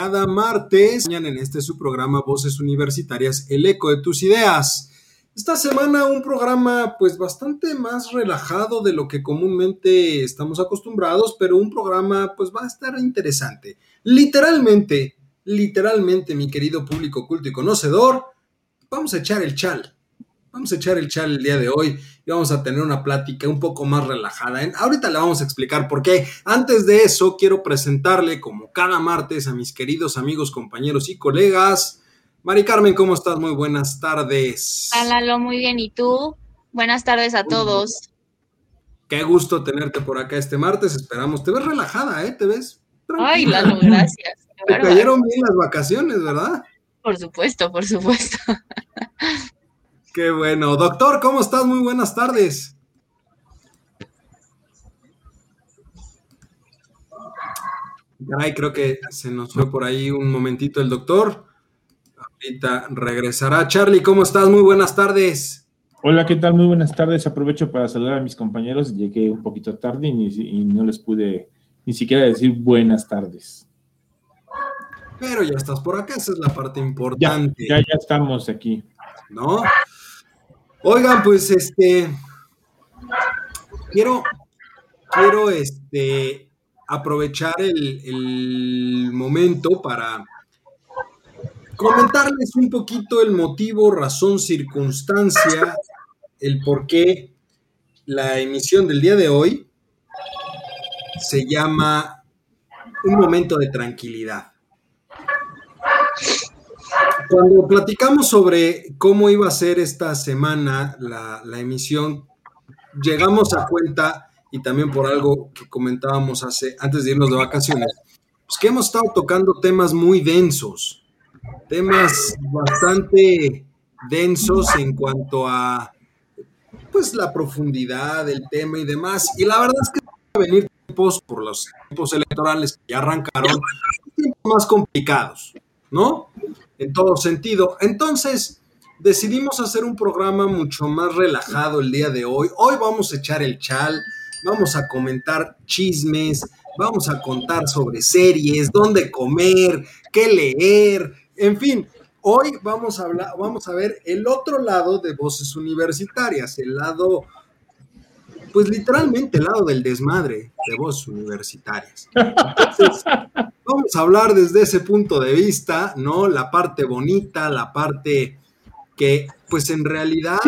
cada martes en este su programa Voces Universitarias, el eco de tus ideas. Esta semana un programa pues bastante más relajado de lo que comúnmente estamos acostumbrados, pero un programa pues va a estar interesante. Literalmente, literalmente mi querido público culto y conocedor, vamos a echar el chal. Vamos a echar el chal el día de hoy y vamos a tener una plática un poco más relajada. Ahorita le vamos a explicar por qué. Antes de eso, quiero presentarle, como cada martes, a mis queridos amigos, compañeros y colegas. Mari Carmen, ¿cómo estás? Muy buenas tardes. Hola, muy bien. ¿Y tú? Buenas tardes a todos. Qué gusto tenerte por acá este martes. Esperamos. Te ves relajada, ¿eh? Te ves. Ay, Lalo, gracias. Te cayeron bien las vacaciones, ¿verdad? Por supuesto, por supuesto. Qué bueno. Doctor, ¿cómo estás? Muy buenas tardes. Caray, creo que se nos fue por ahí un momentito el doctor. Ahorita regresará. Charlie, ¿cómo estás? Muy buenas tardes. Hola, ¿qué tal? Muy buenas tardes. Aprovecho para saludar a mis compañeros. Llegué un poquito tarde y, no les pude ni siquiera decir buenas tardes. Pero ya estás por acá, esa es la parte importante. Ya, ya, ya estamos aquí. ¿No? Oigan, pues este, quiero, quiero este, aprovechar el, momento para comentarles un poquito el motivo, razón, circunstancia, el por qué la emisión del día de hoy se llama Un momento de tranquilidad. Cuando platicamos sobre cómo iba a ser esta semana la, emisión, llegamos a cuenta, y también por algo que comentábamos hace, antes de irnos de vacaciones, pues que hemos estado tocando temas muy densos, temas bastante densos en cuanto a pues la profundidad del tema y demás. Y la verdad es que van a venir tiempos por los tiempos electorales que ya arrancaron, tiempos más complicados, ¿no? en todo sentido. Entonces, decidimos hacer un programa mucho más relajado el día de hoy. Hoy vamos a echar el chal, vamos a comentar chismes, vamos a contar sobre series, dónde comer, qué leer, en fin. Hoy vamos a hablar, vamos a ver el otro lado de voces universitarias, el lado pues literalmente el lado del desmadre de voces universitarias. Entonces, vamos a hablar desde ese punto de vista, ¿no? La parte bonita, la parte que, pues en realidad,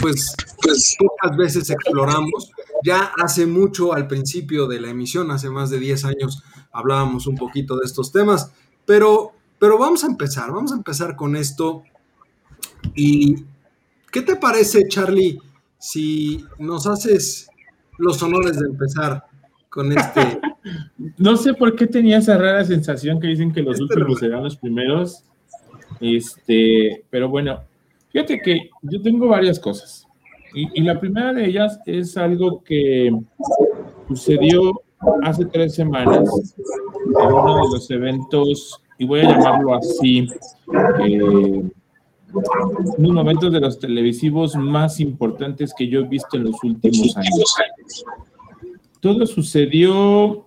pues, pues pocas veces exploramos. Ya hace mucho al principio de la emisión, hace más de 10 años, hablábamos un poquito de estos temas, pero, pero vamos a empezar, vamos a empezar con esto. ¿Y qué te parece, Charlie? Si nos haces los honores de empezar con este. no sé por qué tenía esa rara sensación que dicen que los este últimos serán los primeros. Este, pero bueno, fíjate que yo tengo varias cosas. Y, la primera de ellas es algo que sucedió hace tres semanas en uno de los eventos, y voy a llamarlo así, eh, unos momentos de los televisivos más importantes que yo he visto en los últimos años. Todo sucedió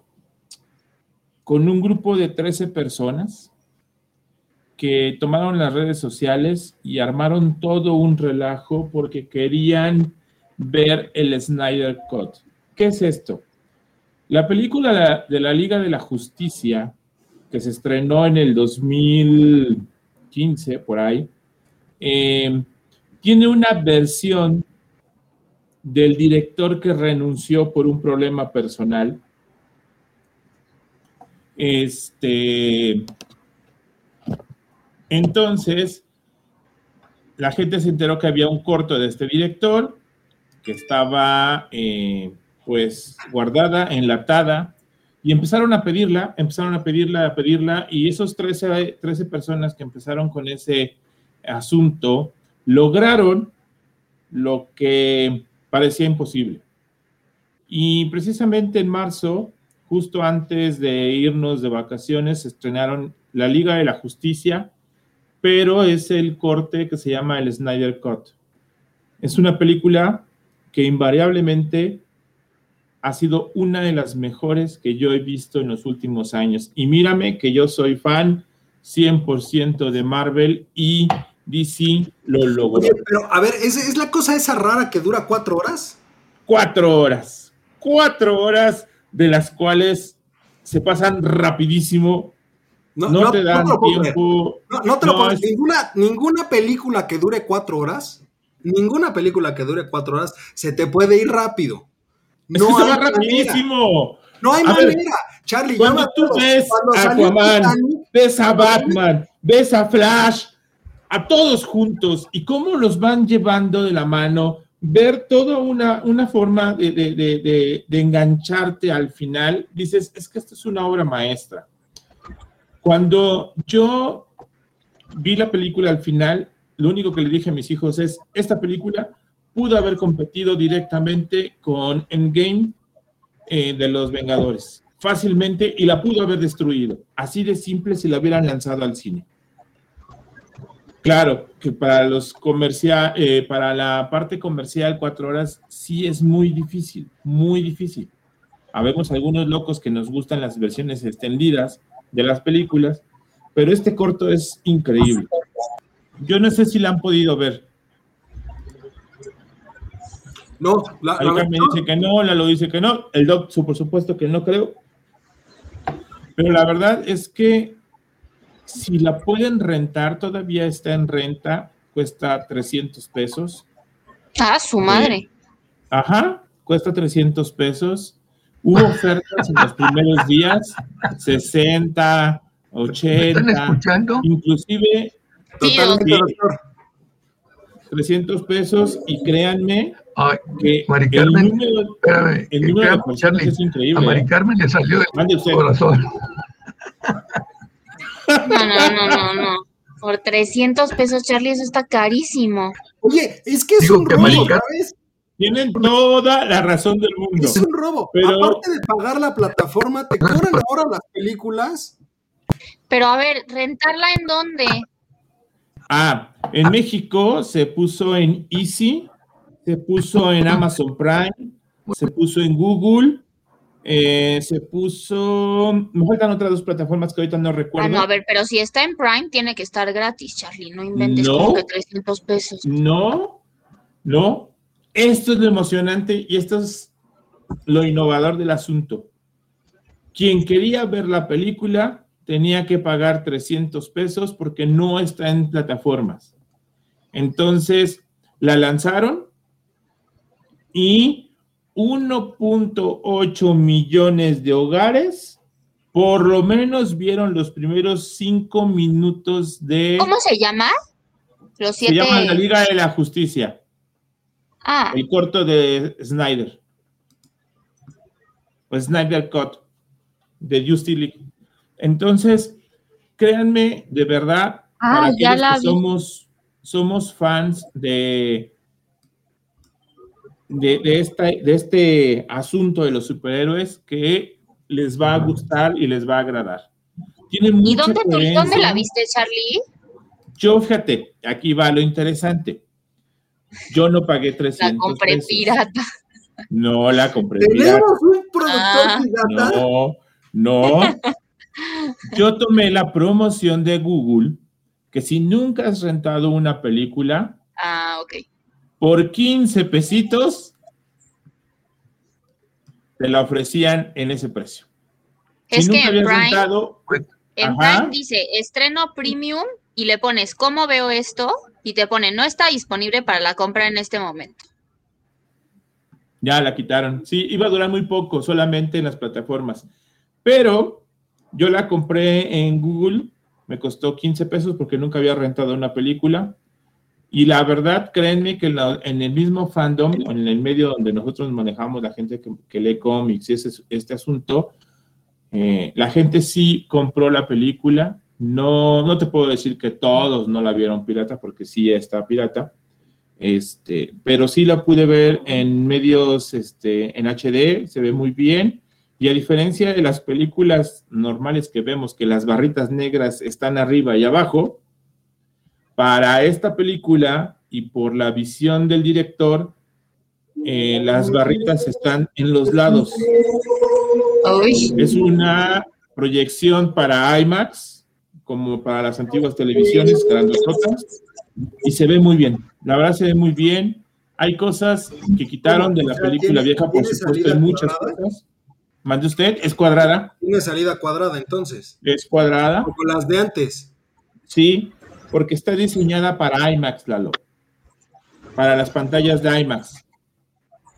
con un grupo de 13 personas que tomaron las redes sociales y armaron todo un relajo porque querían ver el Snyder Cut. ¿Qué es esto? La película de la Liga de la Justicia, que se estrenó en el 2015, por ahí, eh, tiene una versión del director que renunció por un problema personal. Este, entonces, la gente se enteró que había un corto de este director que estaba eh, pues guardada, enlatada, y empezaron a pedirla, empezaron a pedirla, a pedirla, y esos 13, 13 personas que empezaron con ese asunto, lograron lo que parecía imposible. Y precisamente en marzo, justo antes de irnos de vacaciones, estrenaron La Liga de la Justicia, pero es el corte que se llama el Snyder Cut. Es una película que invariablemente ha sido una de las mejores que yo he visto en los últimos años. Y mírame que yo soy fan 100% de Marvel y DC lo logró. Oye, pero a ver, ¿es, ¿es, la cosa esa rara que dura cuatro horas? Cuatro horas. Cuatro horas de las cuales se pasan rapidísimo. No, te dan tiempo. No, te lo puedo ninguna, ninguna película que dure cuatro horas, ninguna película que dure cuatro horas se te puede ir rápido. No es va rapidísimo. No hay manera. Charlie, cuando tú ves a Aquaman, ves a Batman, ves a Flash, a todos juntos y cómo los van llevando de la mano, ver toda una, una forma de, de, de, de, engancharte al final, dices, es que esto es una obra maestra. Cuando yo vi la película al final, lo único que le dije a mis hijos es, esta película pudo haber competido directamente con Endgame eh, de los Vengadores, fácilmente, y la pudo haber destruido. Así de simple si la hubieran lanzado al cine. Claro, que para los comercial, eh, para la parte comercial, cuatro horas sí es muy difícil, muy difícil. Habemos algunos locos que nos gustan las versiones extendidas de las películas, pero este corto es increíble. Yo no sé si la han podido ver. No, la, me dice que no, lo dice que no, el Doc, por supuesto que no creo. Pero la verdad es que si la pueden rentar, todavía está en renta, cuesta 300 pesos. Ah, su madre. ajá, cuesta 300 pesos. Hubo ofertas en los primeros días, 60, 80, ¿Están escuchando? inclusive Totalmente, 300 pesos y créanme Ay, que Mari Carmen, el número, espérame, el número de Charlie, es increíble. A Mari ¿eh? Carmen le salió del corazón. No, no, no, no, no. Por 300 pesos, Charlie, eso está carísimo. Oye, es que es un robo, ¿sabes? Tienen toda la razón del mundo. Es un robo. Pero... Aparte de pagar la plataforma, ¿te cobran ahora las películas? Pero a ver, ¿rentarla en dónde? Ah, en México se puso en Easy, se puso en Amazon Prime, se puso en Google, eh, se puso. Me faltan otras dos plataformas que ahorita no recuerdo. Ah, no, a ver, pero si está en Prime, tiene que estar gratis, Charlie. No inventes como que 300 pesos. No, no. Esto es lo emocionante y esto es lo innovador del asunto. Quien quería ver la película tenía que pagar 300 pesos porque no está en plataformas. Entonces, la lanzaron y 1.8 millones de hogares por lo menos vieron los primeros cinco minutos de... ¿Cómo se llama? Los siete... Se llama la Liga de la Justicia. Ah. El corto de Snyder. O Snyder Cut de Justice League. Entonces, créanme, de verdad, ah, para que somos, somos fans de, de, de este asunto de los superhéroes que les va a gustar y les va a agradar. Tiene ¿Y dónde, dónde la viste, Charlie? Yo, fíjate, aquí va lo interesante. Yo no pagué 300 La compré pirata. No, la compré pirata. ¿Tenemos un productor ah. pirata? No, no. Yo tomé la promoción de Google, que si nunca has rentado una película, ah, ok por 15 pesitos te la ofrecían en ese precio. Es que en Prime, dice estreno premium y le pones cómo veo esto y te pone no está disponible para la compra en este momento. Ya la quitaron. Sí, iba a durar muy poco, solamente en las plataformas. Pero yo la compré en Google, me costó 15 pesos porque nunca había rentado una película. Y la verdad, créanme que en, el mismo fandom, en el medio donde nosotros manejamos, la gente que, lee cómics y ese, este asunto, eh, la gente sí compró la película, No, no te puedo decir que todos no la vieron pirata, porque sí está pirata, este, pero sí la pude ver en medios este, en HD, se ve muy bien. Y a diferencia de las películas normales que vemos que las barritas negras están arriba y abajo, para esta película y por la visión del director, eh, las barritas están en los lados. Es una proyección para IMAX, como para las antiguas televisiones grandototas, y se ve muy bien. La verdad se ve muy bien. Hay cosas que quitaron de la película vieja, por supuesto, hay muchas cosas. Mande usted, es cuadrada. Tiene salida cuadrada entonces. Es cuadrada. Como las de antes. Sí, porque está diseñada para IMAX, Lalo. Para las pantallas de IMAX.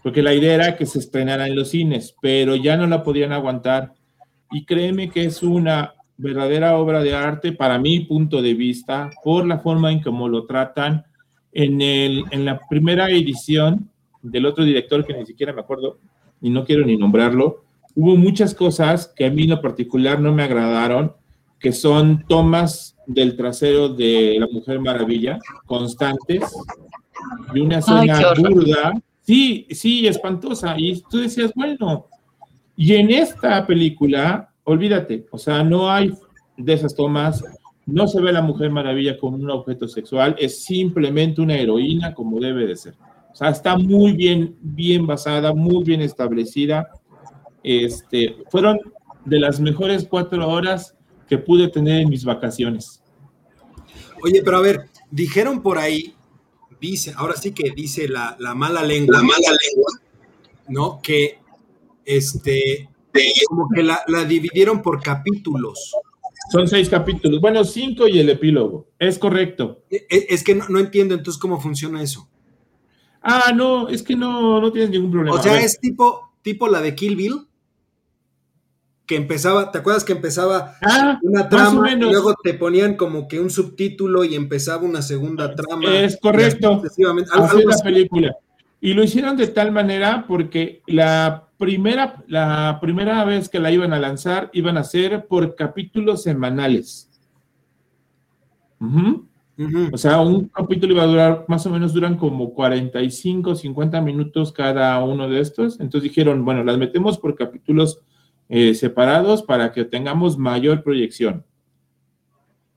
Porque la idea era que se estrenara en los cines, pero ya no la podían aguantar. Y créeme que es una verdadera obra de arte para mi punto de vista, por la forma en cómo lo tratan. En, el, en la primera edición del otro director, que ni siquiera me acuerdo, y no quiero ni nombrarlo, hubo muchas cosas que a mí en lo particular no me agradaron, que son tomas del trasero de la Mujer Maravilla, constantes, y una escena burda, sí, sí, espantosa, y tú decías, bueno, y en esta película olvídate, o sea, no hay de esas tomas, no se ve a la Mujer Maravilla como un objeto sexual, es simplemente una heroína como debe de ser. O sea, está muy bien, bien basada, muy bien establecida. Este, fueron de las mejores cuatro horas que pude tener en mis vacaciones. Oye, pero a ver, dijeron por ahí, dice, ahora sí que dice la, la mala lengua, la mala lengua, ¿no? Que este, como que la, dividieron por capítulos. Son seis capítulos. Bueno, cinco y el epílogo. Es correcto. E, e, es, que no, entiendo entonces cómo funciona eso. Ah, no, es que no, no tienes ningún problema. O sea, es tipo, tipo la de Kill Bill. Que empezaba, ¿te acuerdas que empezaba ah, una trama y luego te ponían como que un subtítulo y empezaba una segunda trama? Es correcto. Así la película. Y lo hicieron de tal manera porque la primera, la primera vez que la iban a lanzar iban a ser por capítulos semanales. O sea, un capítulo iba a durar, más o menos duran como 45, 50 minutos cada uno de estos. Entonces dijeron, bueno, las metemos por capítulos eh, separados para que tengamos mayor proyección.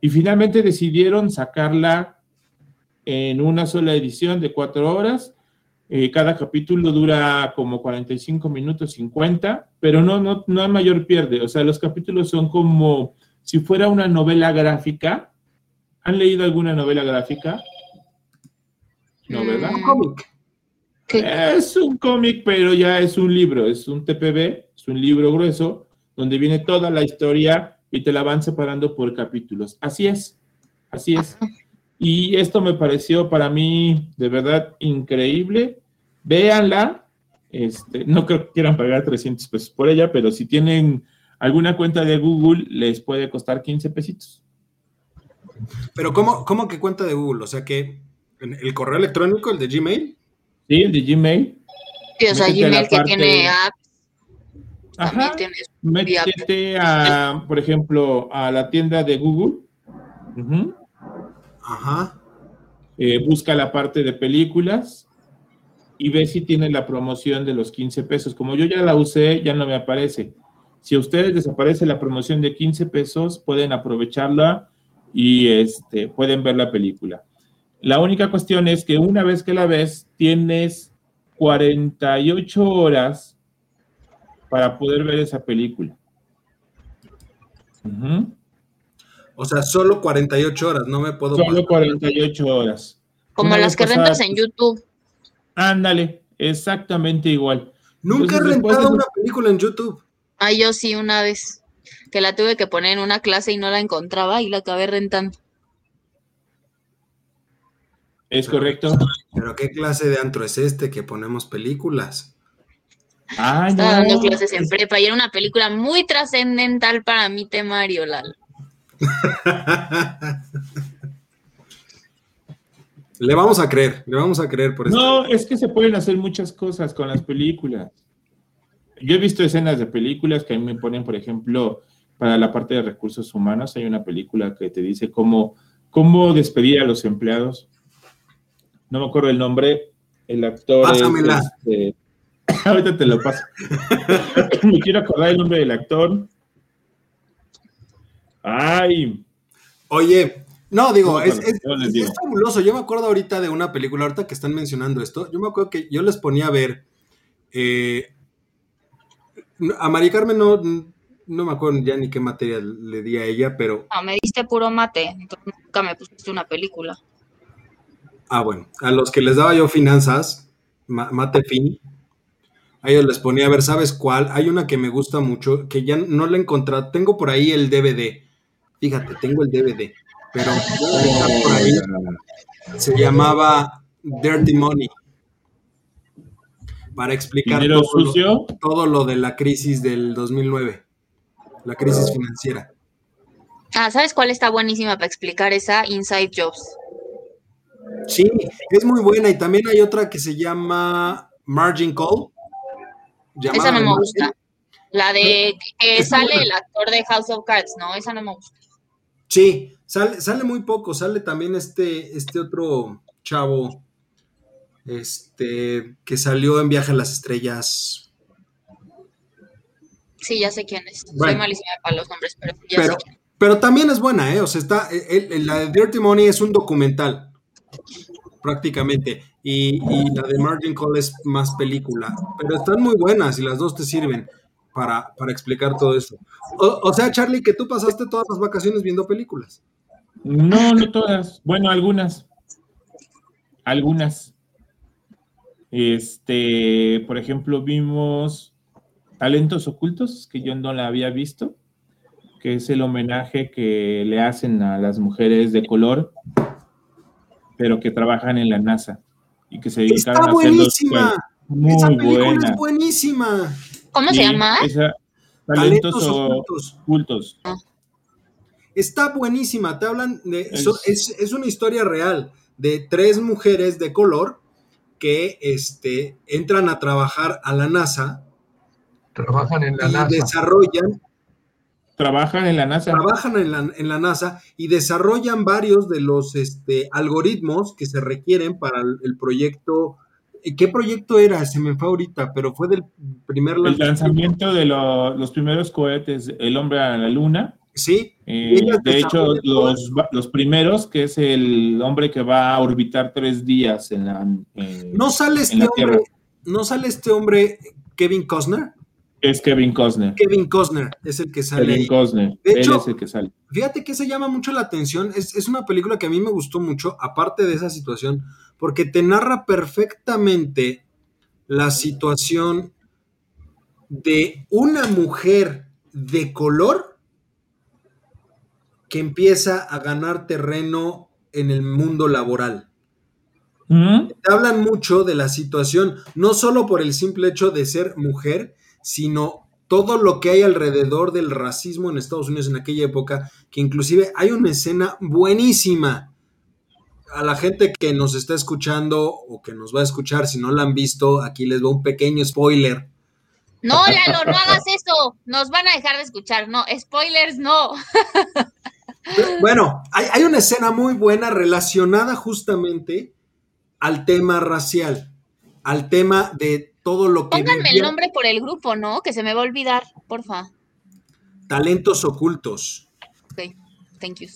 Y finalmente decidieron sacarla en una sola edición de cuatro horas eh, cada capítulo dura como 45 minutos, 50, pero no, no, no hay mayor pierde. O sea, los capítulos son como si fuera una novela gráfica. ¿Han leído alguna novela gráfica? No, ¿verdad? Un cómic. Es un cómic, pero ya es un libro, es un TPB, un libro grueso, donde viene toda la historia y te la van separando por capítulos. Así es, así es. Y esto me pareció para mí de verdad increíble. Véanla. Este, no creo que quieran pagar 300 pesos por ella, pero si tienen alguna cuenta de Google, les puede costar 15 pesitos. Pero ¿cómo, cómo que cuenta de Google? O sea que el correo electrónico, el de Gmail. Sí, el de Gmail. Sí, o sea, Gmail que tiene apps. Ajá. Métete a, por ejemplo, a la tienda de Google. Ajá. Eh, busca la parte de películas y ve si tiene la promoción de los 15 pesos. Como yo ya la usé, ya no me aparece. Si a ustedes desaparece la promoción de 15 pesos, pueden aprovecharla y este, pueden ver la película. La única cuestión es que una vez que la ves, tienes 48 horas para poder ver esa película. O sea, solo 48 horas, no me puedo. Solo 48 horas. Como las que rentas en YouTube. Ándale, exactamente igual. Nunca he rentado una película en YouTube. Ah, yo sí, una vez. Que la tuve que poner en una clase y no la encontraba y la acabé rentando. Es correcto. Pero ¿qué clase de antro es este que ponemos películas? Ah, Estaba dando clases en prepa y era una película muy trascendental para mi temario, Lalo. le vamos a creer, le vamos a creer por eso. No, es que se pueden hacer muchas cosas con las películas. Yo he visto escenas de películas que a mí me ponen, por ejemplo, para la parte de recursos humanos. Hay una película que te dice cómo, cómo despedir a los empleados. No me acuerdo el nombre. El actor. Pásamela. Este, ahorita te lo paso. me quiero acordar el nombre del actor. Ay. Oye, no, digo, es, fabuloso. Yo me acuerdo ahorita de una película, ahorita que están mencionando esto, yo me acuerdo que yo les ponía a ver. Eh, a Mari Carmen no, no me acuerdo ya ni qué materia le di a ella, pero. No, me diste puro mate, entonces nunca me pusiste una película. Ah, bueno, a los que les daba yo finanzas, mate fin, a ellos les ponía a ver, ¿sabes cuál? Hay una que me gusta mucho, que ya no la he encontrado, tengo por ahí el DVD. Fíjate, tengo el DVD, pero por ahí. Se llamaba Dirty Money. Para explicar todo todo lo de la crisis del 2009 la crisis financiera. Ah, ¿sabes cuál está buenísima para explicar esa? Inside Jobs. Sí, es muy buena y también hay otra que se llama Margin Call. Esa no me gusta. La de que sale el actor de House of Cards, ¿no? Esa no me gusta. Sí, sale, sale muy poco, sale también este, este otro chavo, este, que salió en Viaje a las Estrellas, Sí, ya sé quién es. Soy malísima para los nombres, pero ya sé quién. Pero también es buena, ¿eh? O sea, está, la de Dirty Money es un documental, prácticamente. Y, la de Margin Call es más película. Pero están muy buenas y las dos te sirven para, explicar todo eso. O, sea, Charlie, que tú pasaste todas las vacaciones viendo películas. No, no todas. Bueno, algunas. Algunas. Este, por ejemplo, vimos Talentos Ocultos, que yo no la había visto, que es el homenaje que le hacen a las mujeres de color, pero que trabajan en la NASA y que se dedicaron Está a buenísima. Muy Esa película buena. es buenísima. ¿Cómo se llama? talentos, ocultos. Ah. Está buenísima. Te hablan de. Es, es, una historia real de tres mujeres de color que este, entran a trabajar a la NASA Trabajan en la y NASA. Desarrollan. Trabajan en la NASA. Trabajan en la, en la, NASA y desarrollan varios de los este, algoritmos que se requieren para el, proyecto. ¿Qué proyecto era? Se me fue ahorita, pero fue del primer El lanzamiento de los primeros cohetes, el hombre a la luna. Sí. Eh, de hecho, los, los, primeros, que es el hombre que va a orbitar tres días en la. no sale este hombre. No sale este hombre, Kevin Costner. Es Kevin Costner. Kevin Costner es el que sale. Kevin Costner. De hecho, Él es el que sale. Fíjate que se llama mucho la atención. Es, una película que a mí me gustó mucho, aparte de esa situación, porque te narra perfectamente la situación de una mujer de color que empieza a ganar terreno en el mundo laboral. ¿Mm? Te hablan mucho de la situación, no solo por el simple hecho de ser mujer, sino todo lo que hay alrededor del racismo en Estados Unidos en aquella época, que inclusive hay una escena buenísima. A la gente que nos está escuchando o que nos va a escuchar, si no la han visto, aquí les doy un pequeño spoiler. No, Lalo, no hagas eso. Nos van a dejar de escuchar. No, spoilers no. Bueno, hay, hay una escena muy buena relacionada justamente al tema racial, al tema de todo lo que. Pónganme el nombre por el grupo, ¿no? Que se me va a olvidar, porfa. Talentos ocultos. Ok, thank you.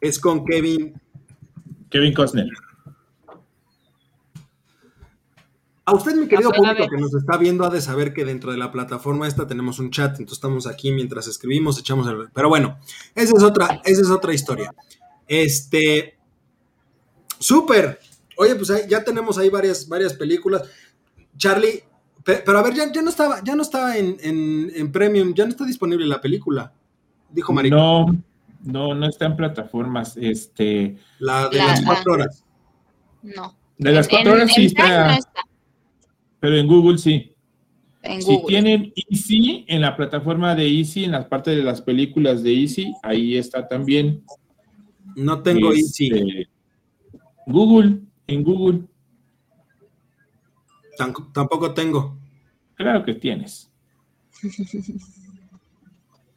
Es con Kevin. Kevin Costner. A usted, mi querido público que nos está viendo, ha de saber que dentro de la plataforma esta tenemos un chat, entonces estamos aquí mientras escribimos, echamos el... Pero bueno, esa es otra, esa es otra historia. Este... Súper. Oye, pues ya tenemos ahí varias, varias películas. Charlie, pero a ver, ya, no estaba, ya no estaba en, Premium, ya no está disponible la película, dijo María. No, no, no está en plataformas. Este, la de las cuatro horas. No. De las cuatro horas sí está, Pero en Google sí. En si tienen Easy en la plataforma de Easy, en las partes de las películas de Easy, ahí está también. No tengo Easy. Este, Google en Google? tampoco tengo. Claro que tienes.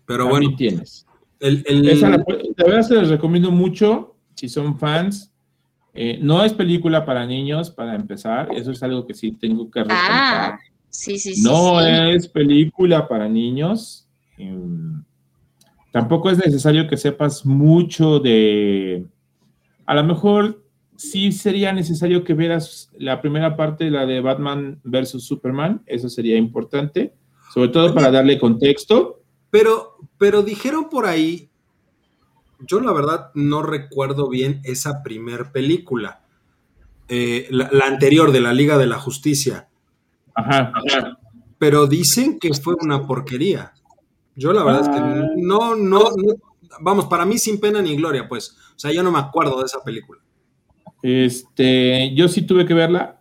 Pero bueno. tienes. El, la, verdad se les recomiendo mucho si son fans. Eh, no es película para niños, para empezar. Eso es algo que sí tengo que recordar. Ah, sí, sí, sí. No es película para niños. Em, tampoco es necesario que sepas mucho de. A lo mejor sí sería necesario que vieras la primera parte, la de Batman versus Superman. Eso sería importante, sobre todo para darle contexto. Pero, pero dijeron por ahí, yo la verdad no recuerdo bien esa primer película, eh, la, anterior de la Liga de la Justicia. Ajá, Pero dicen que fue una porquería. Yo la verdad es que ah. no, no, no, vamos, para mí sin pena ni gloria, pues. O sea, yo no me acuerdo de esa película. Este, yo sí tuve que verla,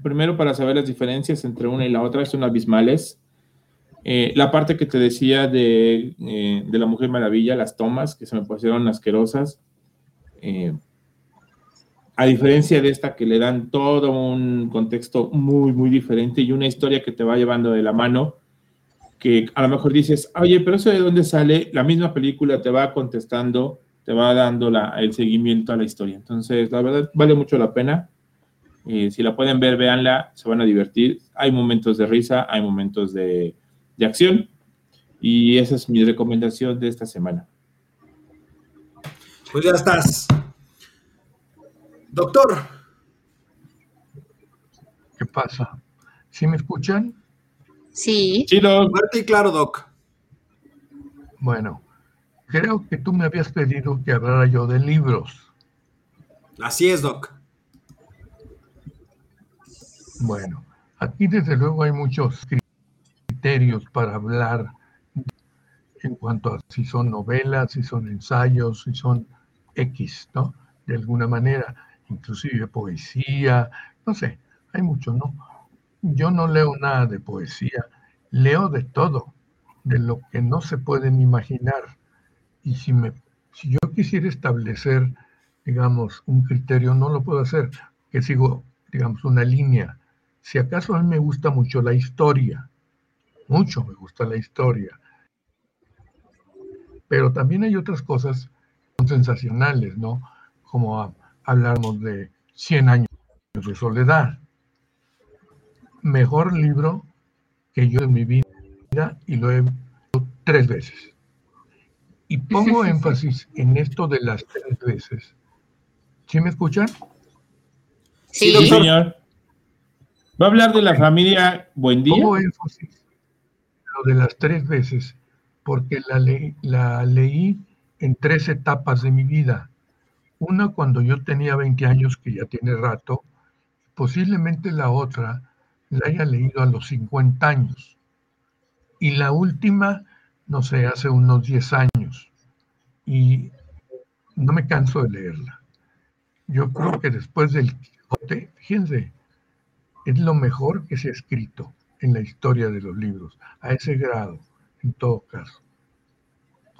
primero para saber las diferencias entre una y la otra, son abismales. Eh, la parte que te decía de, eh, de, la Mujer Maravilla, las tomas que se me pusieron asquerosas, eh, a diferencia de esta que le dan todo un contexto muy, muy diferente y una historia que te va llevando de la mano, que a lo mejor dices, oye, pero eso de dónde sale, la misma película te va contestando te va dando el seguimiento a la historia. Entonces, la verdad, vale mucho la pena. Eh, si la pueden ver, véanla, se van a divertir. Hay momentos de risa, hay momentos de, de acción. Y esa es mi recomendación de esta semana. Pues ya estás. Doctor. ¿Qué pasa? ¿Sí me escuchan? Sí. Sí, Doc. Fuerte y claro, Doc. Bueno, Creo que tú me habías pedido que hablara yo de libros. Así es, Doc. Bueno, aquí desde luego hay muchos criterios para hablar en cuanto a si son novelas, si son ensayos, si son X, ¿no? De alguna manera, inclusive poesía, no sé, hay mucho, ¿no? Yo no leo nada de poesía, leo de todo, de lo que no se pueden imaginar y si, me, si yo quisiera establecer, digamos, un criterio, no lo puedo hacer, que sigo, digamos, una línea. Si acaso a mí me gusta mucho la historia, mucho me gusta la historia, pero también hay otras cosas sensacionales, ¿no? Como hablamos de 100 años de soledad. Mejor libro que yo en mi vida y lo he visto tres veces. Y pongo énfasis en esto de las tres veces. ¿Sí me escuchan? Sí, señor. ¿Va a hablar de la familia Buen Día? Pongo énfasis en lo de las tres veces, porque la, la leí en tres etapas de mi vida. Una cuando yo tenía 20 años, que ya tiene rato, posiblemente la otra la haya leído a los 50 años. Y la última no sé, hace unos 10 años y no me canso de leerla. Yo creo que después del Quijote, fíjense, es lo mejor que se ha escrito en la historia de los libros, a ese grado, en todo caso.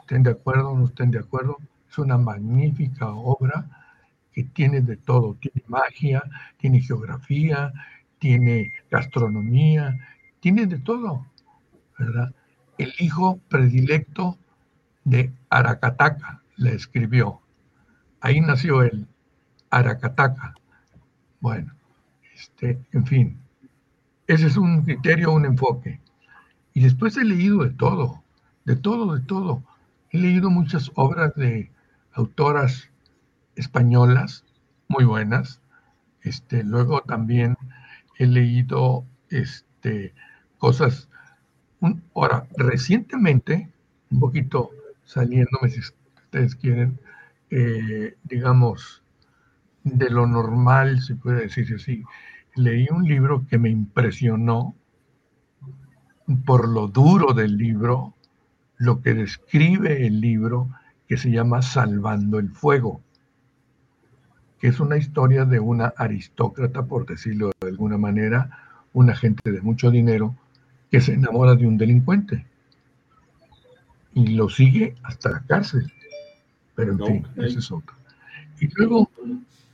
¿Estén de acuerdo o no estén de acuerdo? Es una magnífica obra que tiene de todo, tiene magia, tiene geografía, tiene gastronomía, tiene de todo, ¿verdad? el hijo predilecto de Aracataca, le escribió. Ahí nació él, Aracataca. Bueno, este, en fin, ese es un criterio, un enfoque. Y después he leído de todo, de todo, de todo. He leído muchas obras de autoras españolas muy buenas. Este, luego también he leído este, cosas ahora, recientemente, un poquito saliéndome, si ustedes quieren, eh, digamos, de lo normal, se puede decir así, leí un libro que me impresionó por lo duro del libro, lo que describe el libro, que se llama Salvando el Fuego, que es una historia de una aristócrata, por decirlo de alguna manera, una gente de mucho dinero, que se enamora de un delincuente y lo sigue hasta la cárcel. Pero en fin, ese es otro. Y luego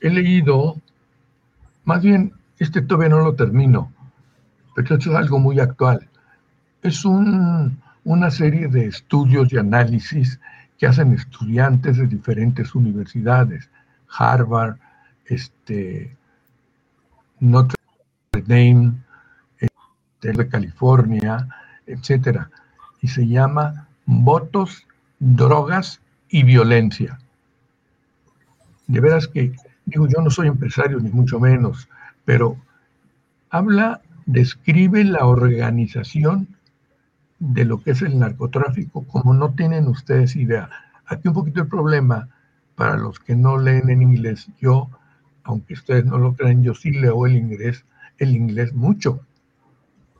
he leído, más bien, este todavía no lo termino, pero esto es algo muy actual. es una serie de estudios y análisis que hacen estudiantes de diferentes universidades, Harvard, este, Notre Dame, este, de California, etcétera, y se llama Votos, Drogas y Violencia. De veras que, digo, yo no soy empresario ni mucho menos, pero habla, describe la organización de lo que es el narcotráfico, como no tienen ustedes idea. Aquí un poquito el problema para los que no leen en inglés. Yo, aunque ustedes no lo crean, yo sí leo el inglés, el inglés mucho.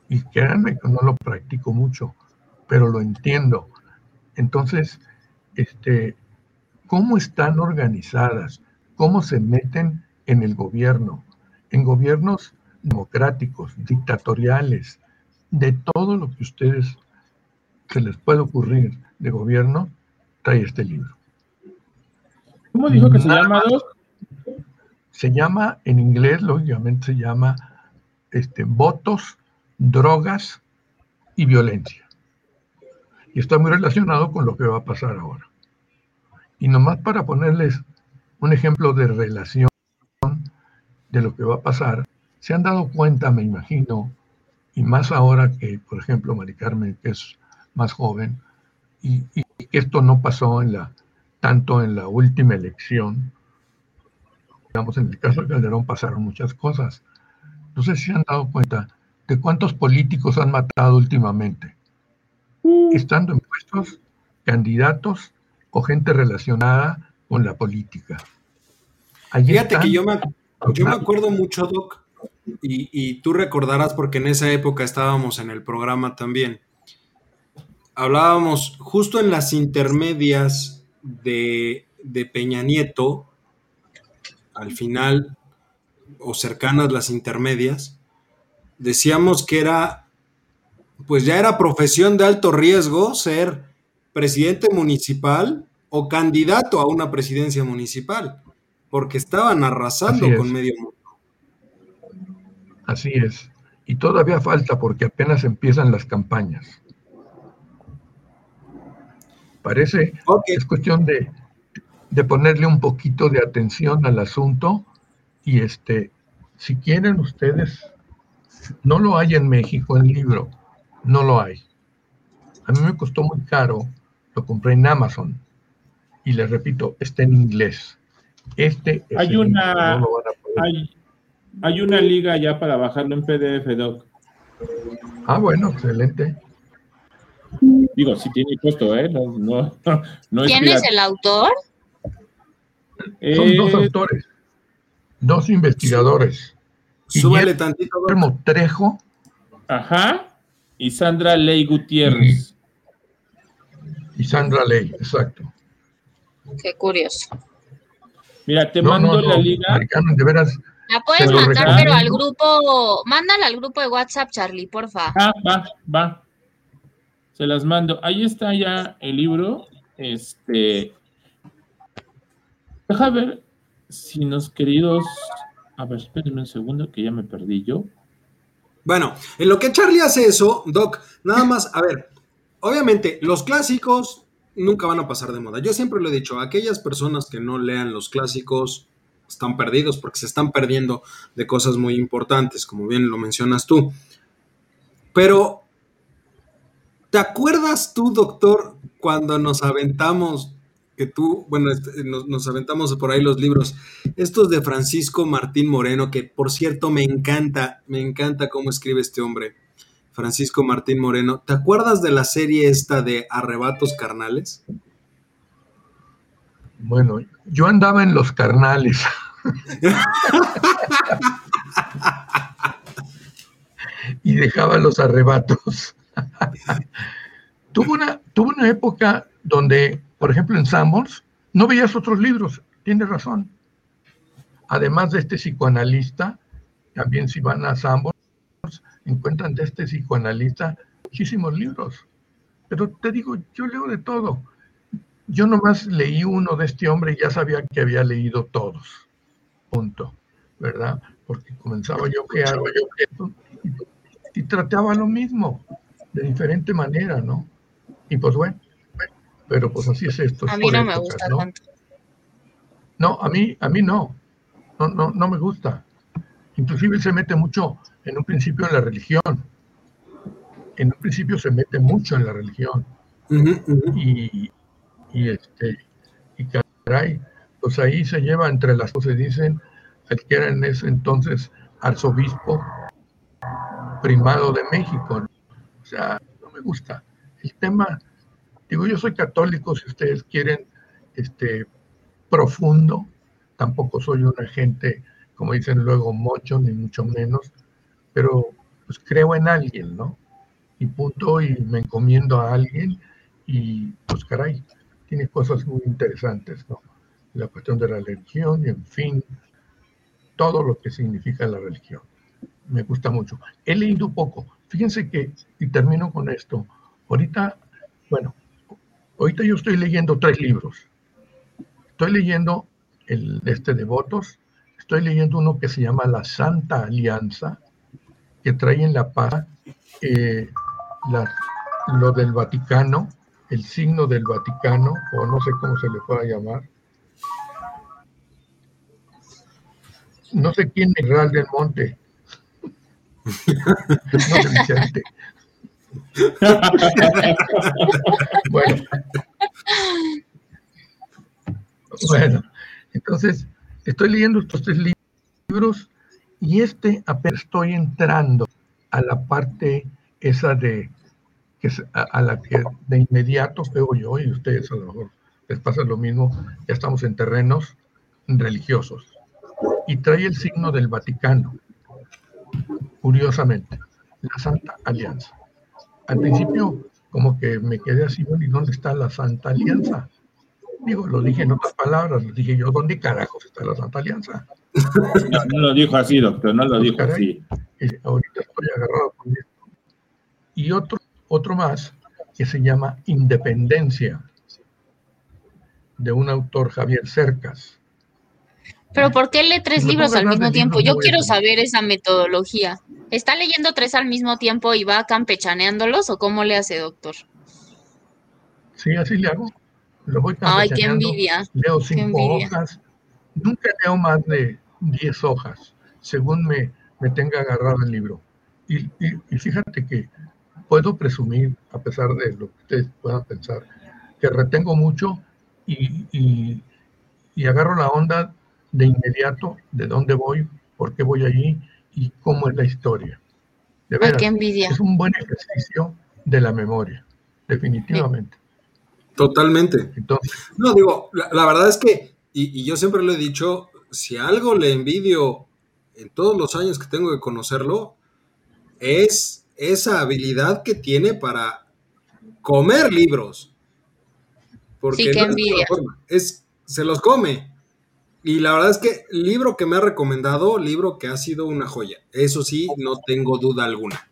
Y créanme que no lo practico mucho, pero lo entiendo. Entonces, este, ¿cómo están organizadas? ¿Cómo se meten en el gobierno? En gobiernos democráticos, dictatoriales, de todo lo que ustedes se les puede ocurrir de gobierno, trae este libro. ¿Cómo dijo que se llama? Se llama, en inglés, lógicamente se llama este, votos, drogas y violencia. Y está muy relacionado con lo que va a pasar ahora. Y nomás para ponerles un ejemplo de relación de lo que va a pasar, se han dado cuenta, me imagino, y más ahora que, por ejemplo, Mari Carmen, que es más joven, y, que esto no pasó en la, tanto en la última elección. Digamos, en el caso de Calderón pasaron muchas cosas. No sé si se han dado cuenta de cuántos políticos han matado últimamente. Estando en puestos, candidatos o gente relacionada con la política. Fíjate que yo me, yo me acuerdo mucho, Doc, y, y, tú recordarás porque en esa época estábamos en el programa también. Hablábamos justo en las intermedias de, Peña Nieto, al final, o cercanas las intermedias, decíamos que era, pues ya era profesión de alto riesgo ser presidente municipal o candidato a una presidencia municipal, porque estaban arrasando con medio mundo. Así es. Y todavía falta porque apenas empiezan las campañas. Parece que es cuestión de, ponerle un poquito de atención al asunto y este, si quieren ustedes, no lo hay en México el libro, no lo hay. A mí me costó muy caro, lo compré en Amazon y les repito, está en inglés. Este hay una hay, hay, una liga ya para bajarlo en PDF, Doc. Ah, bueno, excelente. Digo, sí tiene costo, ¿eh? No, ¿Quién es el autor? Son dos eh, autores, dos investigadores. Súbale tantito. Guillermo Trejo. Ajá. Y Sandra Ley Gutiérrez. Y Sandra Ley, exacto. Qué curioso. Mira, te mando la liga. de veras. La puedes mandar, pero al grupo, mándala al grupo de WhatsApp, Charlie, porfa. Ah, va, va. Se las mando. Ahí está ya el libro. Este. Deja ver si nos queridos. A ver, espérenme un segundo que ya me perdí yo. Bueno, en lo que Charlie hace eso, Doc, nada más, a ver, obviamente los clásicos nunca van a pasar de moda. Yo siempre lo he dicho, aquellas personas que no lean los clásicos están perdidos porque se están perdiendo de cosas muy importantes, como bien lo mencionas tú. Pero ¿Te acuerdas tú, doctor, cuando nos aventamos, que tú, bueno, este, nos, aventamos por ahí los libros, estos de Francisco Martín Moreno, que por cierto me encanta, me encanta cómo escribe este hombre, Francisco Martín Moreno. ¿Te acuerdas de la serie esta de Arrebatos Carnales? Bueno, yo andaba en los carnales. y dejaba los arrebatos. tuvo, una, tuvo una época donde, por ejemplo, en Sambors, no veías otros libros, tiene razón. Además de este psicoanalista, también si van a Sambors, encuentran de este psicoanalista muchísimos libros. Pero te digo, yo leo de todo. Yo nomás leí uno de este hombre y ya sabía que había leído todos. Punto. ¿Verdad? Porque comenzaba yo que hago yo y trataba lo mismo. de diferente manera, ¿no? Y pues bueno, pero pues así es esto. A mí no me gusta tanto. No, a mí, a mí no. No, no, no me gusta. Inclusive se mete mucho en un principio en la religión. En un principio se mete mucho en la religión. Y, y, este, y caray, pues ahí se lleva entre las cosas, dicen, el que era en ese entonces arzobispo primado de México. O sea, no me gusta. El tema, digo, yo soy católico, si ustedes quieren, este, profundo, tampoco soy una gente, como dicen luego, mocho, ni mucho menos, pero pues creo en alguien, ¿no? Y punto, y me encomiendo a alguien, y pues caray, tiene cosas muy interesantes, ¿no? La cuestión de la religión, y en fin, todo lo que significa la religión. Me gusta mucho. He leído poco. Fíjense que, y termino con esto, ahorita, bueno, ahorita yo estoy leyendo tres libros. Estoy leyendo el este de votos, estoy leyendo uno que se llama La Santa Alianza, que trae en la paz eh, lo del Vaticano, el signo del Vaticano, o no sé cómo se le pueda llamar, no sé quién es Real del Monte. no sé, Vicente. Bueno. Bueno, entonces estoy leyendo estos tres libros y este apenas estoy entrando a la parte esa de que a, la que de inmediato veo yo y ustedes a lo mejor les pasa lo mismo, ya estamos en terrenos religiosos y trae el signo del Vaticano, curiosamente, la Santa Alianza. Al principio, como que me quedé así, bueno, ¿y dónde está la Santa Alianza? Digo, lo dije en otras palabras, lo dije yo, ¿dónde carajos está la Santa Alianza? No, lo dijo así, doctor, no lo pues, dijo así. Eh, ahorita estoy agarrado con esto. Y otro, otro más que se llama Independencia, de un autor, Javier Cercas. Pero ¿por qué lee tres libros al mismo tiempo? Yo quiero saber esa metodología. ¿Está leyendo tres al mismo tiempo y va campechaneándolos o cómo le hace, doctor? Sí, así le hago. Lo voy Ay, qué envidia. Leo cinco hojas. Nunca leo más de diez hojas, según me, me tenga agarrado el libro. Y, y, fíjate que puedo presumir, a pesar de lo que ustedes puedan pensar, que retengo mucho y, y, y agarro la onda de inmediato de dónde voy, por qué voy allí y cómo es la historia. De verdad, qué envidia. Es un buen ejercicio de la memoria, definitivamente. Totalmente. Entonces, no, digo, la, verdad es que, y, yo siempre lo he dicho, si algo le envidio en todos los años que tengo de conocerlo, es esa habilidad que tiene para comer libros. Porque sí, qué envidia. es, se los come. Y la verdad es que libro que me ha recomendado, libro que ha sido una joya. Eso sí, no tengo duda alguna.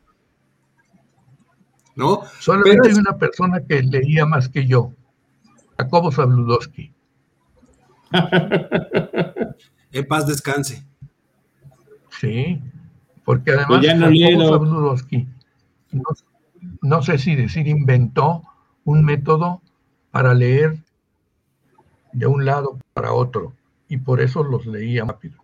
¿No? Solamente hay una persona que leía más que yo, Jacobo Zabludowski. en paz descanse. Sí, porque además pues Jacobo no, no sé si decir inventó un método para leer de un lado para otro y por eso los leía rápido.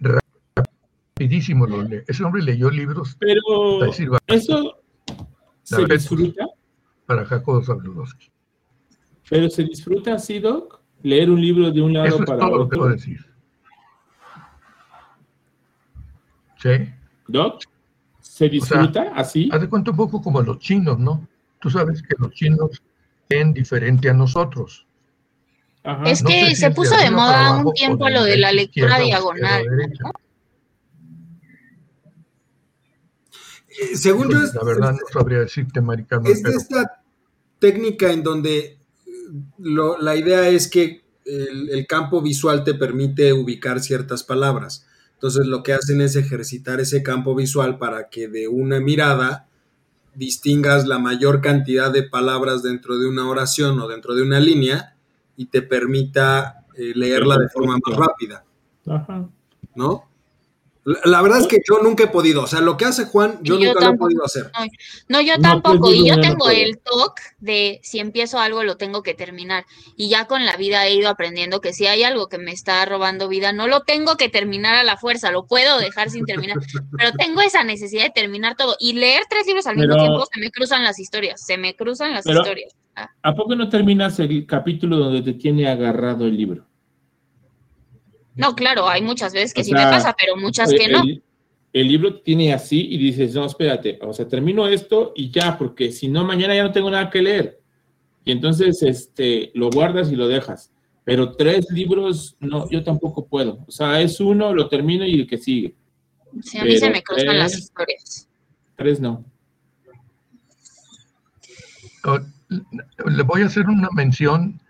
Rapidísimo los leí. Ese hombre leyó libros. Pero eso se disfruta. Para Jacobo Zabludowski. Pero se disfruta así, Doc, leer un libro de un lado eso es para todo otro. Lo que puedo decir. Sí. Doc, ¿se disfruta así? Haz de cuenta un poco como los chinos, ¿no? Tú sabes que los chinos leen diferente a nosotros. Es que se puso de moda un tiempo lo de la lectura diagonal. Eh, según yo, es, la verdad no sabría decirte, Maricano. Es esta técnica en donde la idea es que el, campo visual te permite ubicar ciertas palabras. Entonces lo que hacen es ejercitar ese campo visual para que de una mirada distingas la mayor cantidad de palabras dentro de una oración o dentro de una línea y te permita eh, leerla de forma más rápida. Ajá. ¿No? La verdad es que yo nunca he podido, o sea, lo que hace Juan, yo, nunca lo he podido hacer. No, yo tampoco, y yo tengo el toque de si empiezo algo lo tengo que terminar. Y ya con la vida he ido aprendiendo que si hay algo que me está robando vida, no lo tengo que terminar a la fuerza, lo puedo dejar sin terminar, pero tengo esa necesidad de terminar todo. Y leer tres libros al mismo tiempo, se me cruzan las historias, se me cruzan las historias. ¿A poco no terminas el capítulo donde te tiene agarrado el libro? No, claro, hay muchas veces que sí me pasa, pero muchas que no. El, libro tiene así y dices, no, espérate, o sea, termino esto y ya, porque si no, mañana ya no tengo nada que leer. Y entonces, este, lo guardas y lo dejas. Pero tres libros, no, yo tampoco puedo. O sea, es uno, lo termino y el que sigue. Sí, a mí se me cruzan las historias. Tres no. Le voy a hacer una mención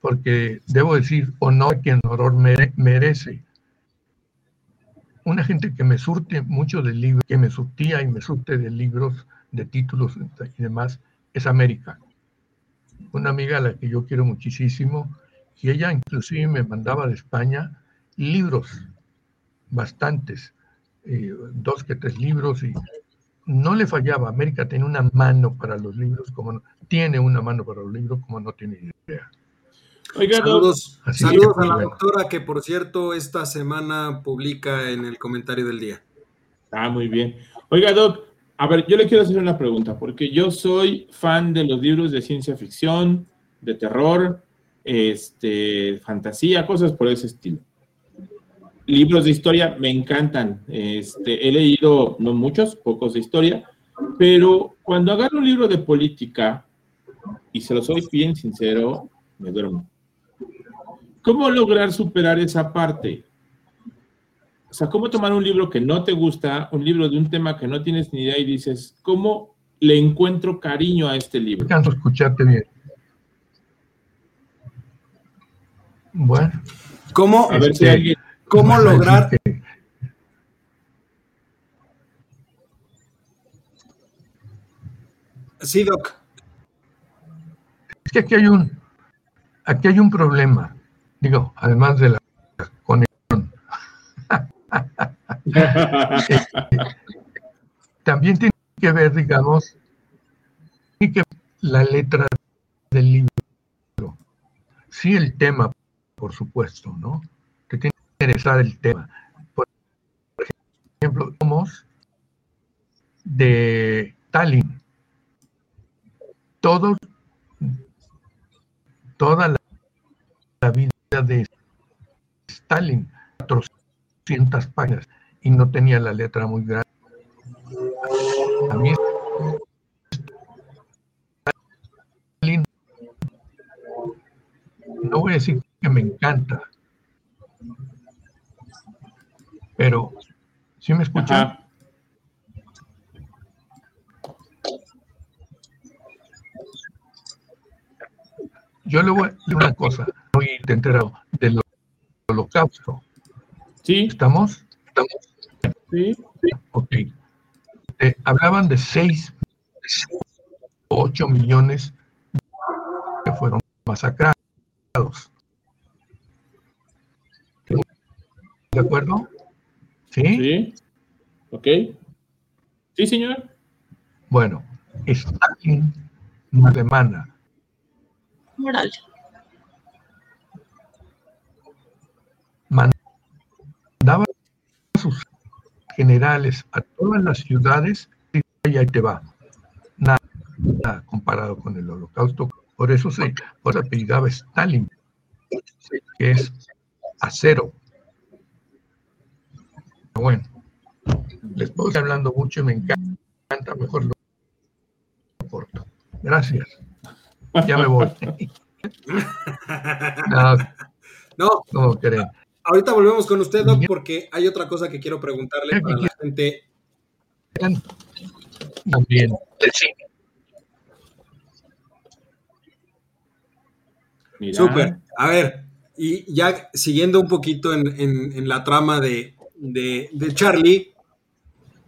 porque debo decir honor a quien honor merece. Una gente que me surte mucho de libros, que me surtía y me surte de libros, de títulos y demás, es América. Una amiga a la que yo quiero muchísimo, y ella inclusive me mandaba de España libros, bastantes, eh, dos que tres libros, y no le fallaba. América tiene una mano para los libros, como tiene una mano para los libros, como no tiene idea saludos, saludos a la doctora que por cierto esta semana publica en el comentario del día. Ah, muy bien. Oiga, Doc, a ver, yo le quiero hacer una pregunta, porque yo soy fan de los libros de ciencia ficción, de terror, este, fantasía, cosas por ese estilo. Libros de historia me encantan. Este, he leído, no muchos, pocos de historia, pero cuando agarro un libro de política, y se lo soy bien sincero, me duermo. ¿Cómo lograr superar esa parte? O sea, ¿cómo tomar un libro que no te gusta, un libro de un tema que no tienes ni idea y dices, ¿cómo le encuentro cariño a este libro? Canto escucharte bien. Bueno. ¿Cómo, a ver si alguien, ¿cómo lograr... Sí, Doc. Es que aquí hay un, aquí hay un problema. Digo, además de la conexión. También tiene que ver, digamos, que la letra del libro. Sí, el tema, por supuesto, ¿no? Interesar el tema. Por ejemplo, somos de Tallinn. Todos, toda la vida de Stalin, 400 páginas, y no tenía la letra muy grande. A mí no voy a decir que me encanta, pero ¿sí me escuchan? Yo le voy a decir una cosa muy enterado del holocausto. Sí. ¿Estamos? ¿Estamos? Sí. Ok. Eh, hablaban de 6, 8 millones que fueron masacrados. ¿De acuerdo? ¿Sí? Sí. Ok. Sí, señor. Bueno, Stalin, una semana. Moral. mandaba a sus generales a todas las ciudades y ahí te va. Nada, comparado con el holocausto. Por eso se por apellidaba Stalin, que es acero. Bueno, les puedo estar hablando mucho y me encanta, mejor lo corto. Gracias. Ya me voy. no, no. ¿Cómo creen? Ahorita volvemos con usted, Doc, porque hay otra cosa que quiero preguntarle para la gente. También. Súper. A ver, y ya siguiendo un poquito en, la trama de, Charlie,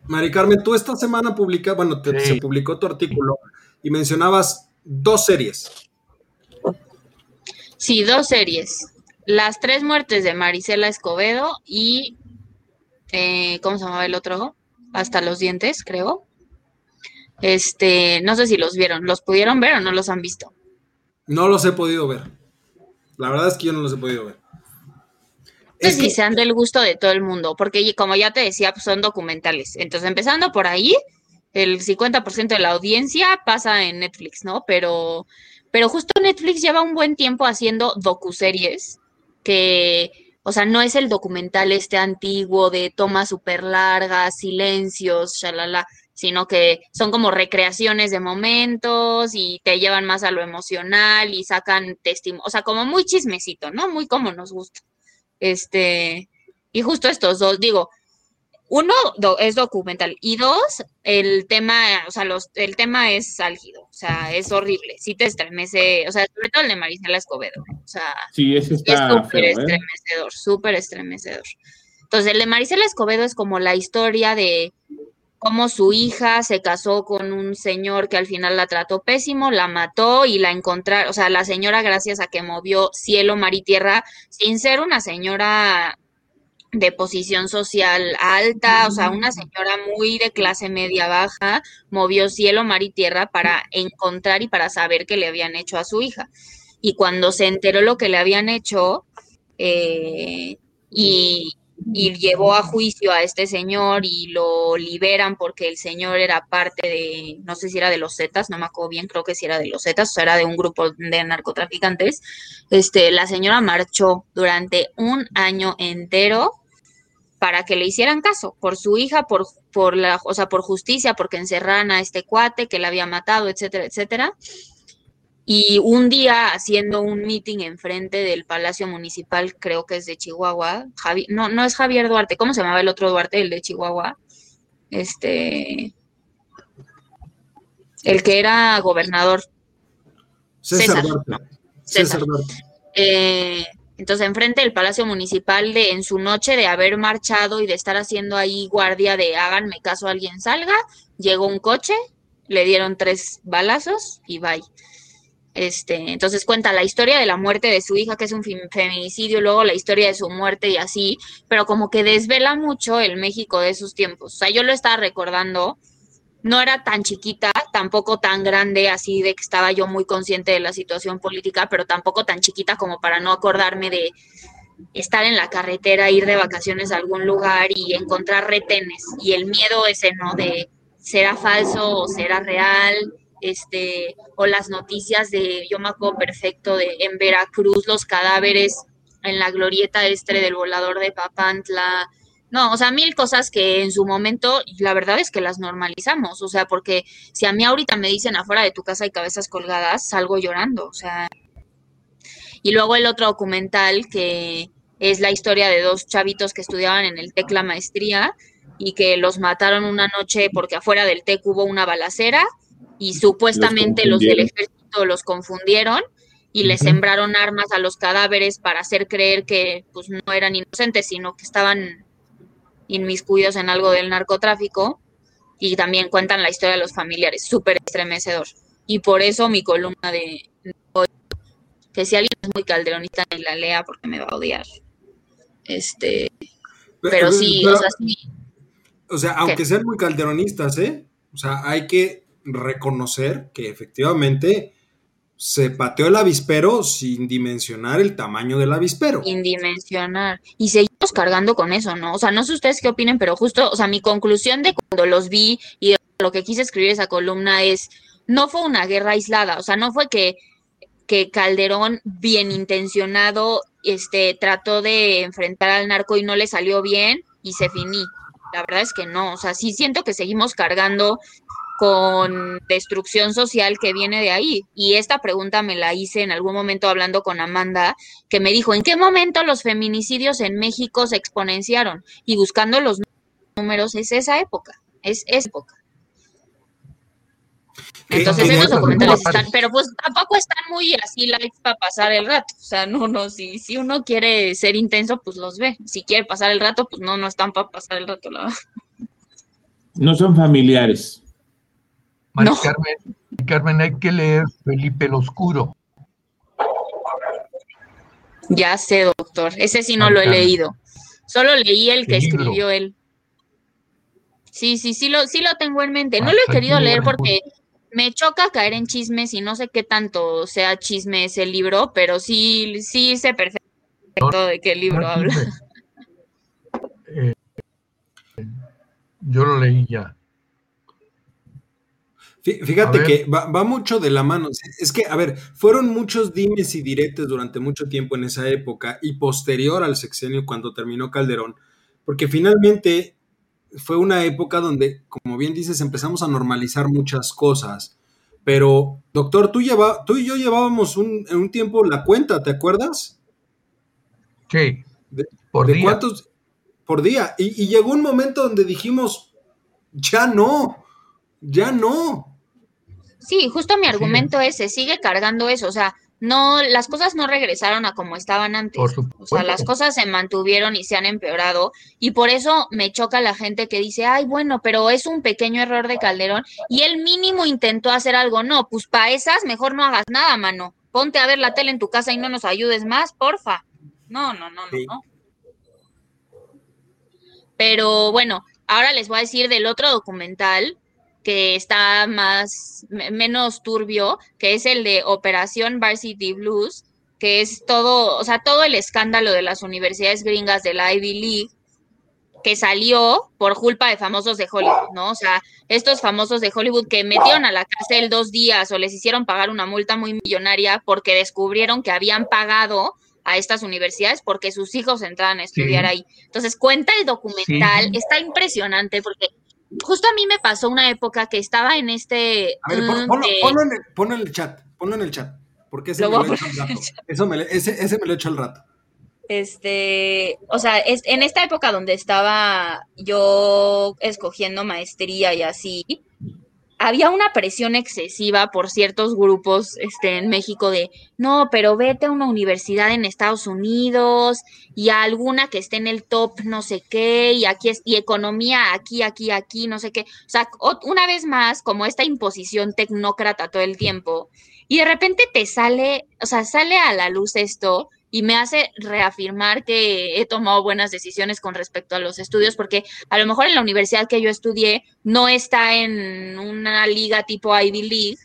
Mari Carmen, tú esta semana publica, bueno, se publicó tu artículo y mencionabas dos series. Sí, dos series. Las tres muertes de Marisela Escobedo y eh, ¿cómo se llamaba el otro? Hasta los dientes, creo. Este, no sé si los vieron, ¿los pudieron ver o no los han visto? No los he podido ver. La verdad es que yo no los he podido ver. Es que sean del gusto de todo el mundo, porque como ya te decía, pues son documentales. Entonces, empezando por ahí, el 50% de la audiencia pasa en Netflix, ¿no? Pero, pero justo Netflix lleva un buen tiempo haciendo docuseries que, o sea, no es el documental este antiguo de tomas súper largas, silencios, shalala, sino que son como recreaciones de momentos y te llevan más a lo emocional y sacan testimonio, o sea, como muy chismecito, ¿no? Muy como nos gusta. Este, y justo estos dos, digo, uno es documental y dos, el tema, o sea, los, el tema es álgido, o sea, es horrible, sí te estremece, o sea, sobre todo el de Marisela Escobedo, o sea, sí, ese está es súper ¿eh? estremecedor, súper estremecedor. Entonces, el de Marisela Escobedo es como la historia de cómo su hija se casó con un señor que al final la trató pésimo, la mató y la encontraron, o sea, la señora gracias a que movió cielo, mar y tierra, sin ser una señora de posición social alta, o sea, una señora muy de clase media baja, movió cielo, mar y tierra para encontrar y para saber qué le habían hecho a su hija. Y cuando se enteró lo que le habían hecho, eh, y, y llevó a juicio a este señor y lo liberan porque el señor era parte de, no sé si era de los Zetas, no me acuerdo bien, creo que sí era de los Zetas, o sea, era de un grupo de narcotraficantes. Este, la señora marchó durante un año entero para que le hicieran caso por su hija, por, por la, o sea, por justicia, porque encerraran a este cuate que la había matado, etcétera, etcétera. Y un día haciendo un meeting enfrente del Palacio Municipal, creo que es de Chihuahua, Javi, no, no es Javier Duarte, ¿cómo se llamaba el otro Duarte, el de Chihuahua? Este, el que era gobernador. César, Duarte. César. Duarte. Eh, entonces, enfrente del Palacio Municipal, de, en su noche de haber marchado y de estar haciendo ahí guardia de háganme caso, alguien salga, llegó un coche, le dieron tres balazos y bye. Este, entonces cuenta la historia de la muerte de su hija, que es un feminicidio, luego la historia de su muerte y así, pero como que desvela mucho el México de esos tiempos. O sea, yo lo estaba recordando, no era tan chiquita, tampoco tan grande, así de que estaba yo muy consciente de la situación política, pero tampoco tan chiquita como para no acordarme de estar en la carretera, ir de vacaciones a algún lugar y encontrar retenes y el miedo ese, ¿no? De será falso o será real este, o las noticias de, yo me acuerdo perfecto, de en Veracruz los cadáveres en la glorieta este del volador de Papantla, no, o sea, mil cosas que en su momento, la verdad es que las normalizamos, o sea, porque si a mí ahorita me dicen afuera de tu casa hay cabezas colgadas, salgo llorando, o sea. Y luego el otro documental que es la historia de dos chavitos que estudiaban en el TEC la maestría y que los mataron una noche porque afuera del TEC hubo una balacera y supuestamente los, del ejército los confundieron y les sembraron armas a los cadáveres para hacer creer que pues no eran inocentes, sino que estaban inmiscuidos en algo del narcotráfico y también cuentan la historia de los familiares, súper estremecedor. Y por eso mi columna de hoy, que si alguien es muy calderonista ni la lea porque me va a odiar. Este, pero, sí, o sea, sí. O sea, aunque sean muy calderonistas, ¿eh? O sea, hay que reconocer que efectivamente se pateó el avispero sin dimensionar el tamaño del avispero. Sin dimensionar. Y seguimos cargando con eso, ¿no? O sea, no sé ustedes qué opinen, pero justo, o sea, mi conclusión de cuando los vi y lo que quise escribir esa columna es, no fue una guerra aislada, o sea, no fue que, que Calderón, bien intencionado, este, trató de enfrentar al narco y no le salió bien y se finí. La verdad es que no, o sea, sí siento que seguimos cargando con destrucción social que viene de ahí. Y esta pregunta me la hice en algún momento hablando con Amanda, que me dijo, ¿en qué momento los feminicidios en México se exponenciaron? Y buscando los números es esa época, es esa época. Entonces esos documentales están, pero pues tampoco están muy así likes para pasar el rato. O sea, no, no, si, si uno quiere ser intenso, pues los ve. Si quiere pasar el rato, pues no, no están para pasar el rato, la verdad. No son familiares. Carmen, Carmen, hay que leer Felipe el Oscuro. Ya sé, doctor. Ese sí no lo he leído. Solo leí el que escribió él. Sí, sí, sí lo, sí lo tengo en mente. No lo he querido leer porque me choca caer en chismes y no sé qué tanto sea chisme ese libro, pero sí, sí sé perfecto de qué libro habla. Eh, yo lo leí ya. Fíjate que va, mucho de la mano. Es que, a ver, fueron muchos dimes y diretes durante mucho tiempo en esa época y posterior al sexenio cuando terminó Calderón, porque finalmente fue una época donde, como bien dices, empezamos a normalizar muchas cosas. Pero, doctor, tú, lleva, tú y yo llevábamos un, en un tiempo la cuenta, ¿te acuerdas? Sí. por día. cuántos? Por día. Y, y llegó un momento donde dijimos, ya no, ya no. Sí, justo mi argumento es, se sigue cargando eso, o sea, no, las cosas no regresaron a como estaban antes. o sea, las cosas se mantuvieron y se han empeorado. Y por eso me choca la gente que dice, ay, bueno, pero es un pequeño error de Calderón y él mínimo intentó hacer algo. No, pues para esas mejor no hagas nada, mano. Ponte a ver la tele en tu casa y no nos ayudes más, porfa. No, no, no, no, no. Pero bueno, ahora les voy a decir del otro documental que está más, menos turbio, que es el de Operación Varsity Blues, que es todo, o sea, todo el escándalo de las universidades gringas de la Ivy League, que salió por culpa de famosos de Hollywood, ¿no? O sea, estos famosos de Hollywood que metieron a la cárcel dos días o les hicieron pagar una multa muy millonaria porque descubrieron que habían pagado a estas universidades porque sus hijos entraban a estudiar ahí. Entonces, cuenta el documental, está impresionante porque justo a mí me pasó una época que estaba en este. A ver, ponlo, en el, ponlo, en el, chat, ponlo en el chat, porque ese, me lo, he hecho al rato. Eso me, ese, ese me lo he hecho al rato. Este, o sea, es, en esta época donde estaba yo escogiendo maestría y así, había una presión excesiva por ciertos grupos este, en México de, no, pero vete a una universidad en Estados Unidos y a alguna que esté en el top no sé qué, y aquí es, y economía aquí, aquí, aquí, no sé qué. O sea, una vez más, como esta imposición tecnócrata todo el tiempo, y de repente te sale, o sea, sale a la luz esto y me hace reafirmar que he tomado buenas decisiones con respecto a los estudios, porque a lo mejor en la universidad que yo estudié no está en una liga tipo Ivy League,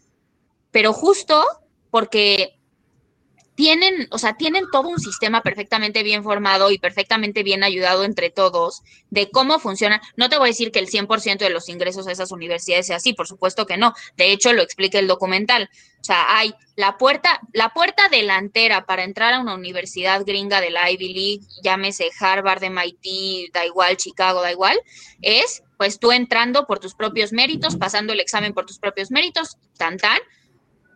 pero justo porque tienen, o sea, tienen todo un sistema perfectamente bien formado y perfectamente bien ayudado entre todos de cómo funciona. No te voy a decir que el 100% de los ingresos a esas universidades sea así, por supuesto que no. De hecho, lo explica el documental. O sea, hay la puerta, la puerta delantera para entrar a una universidad gringa de la Ivy League, llámese Harvard, MIT, da igual, Chicago, da igual, es pues tú entrando por tus propios méritos, pasando el examen por tus propios méritos, tan tan,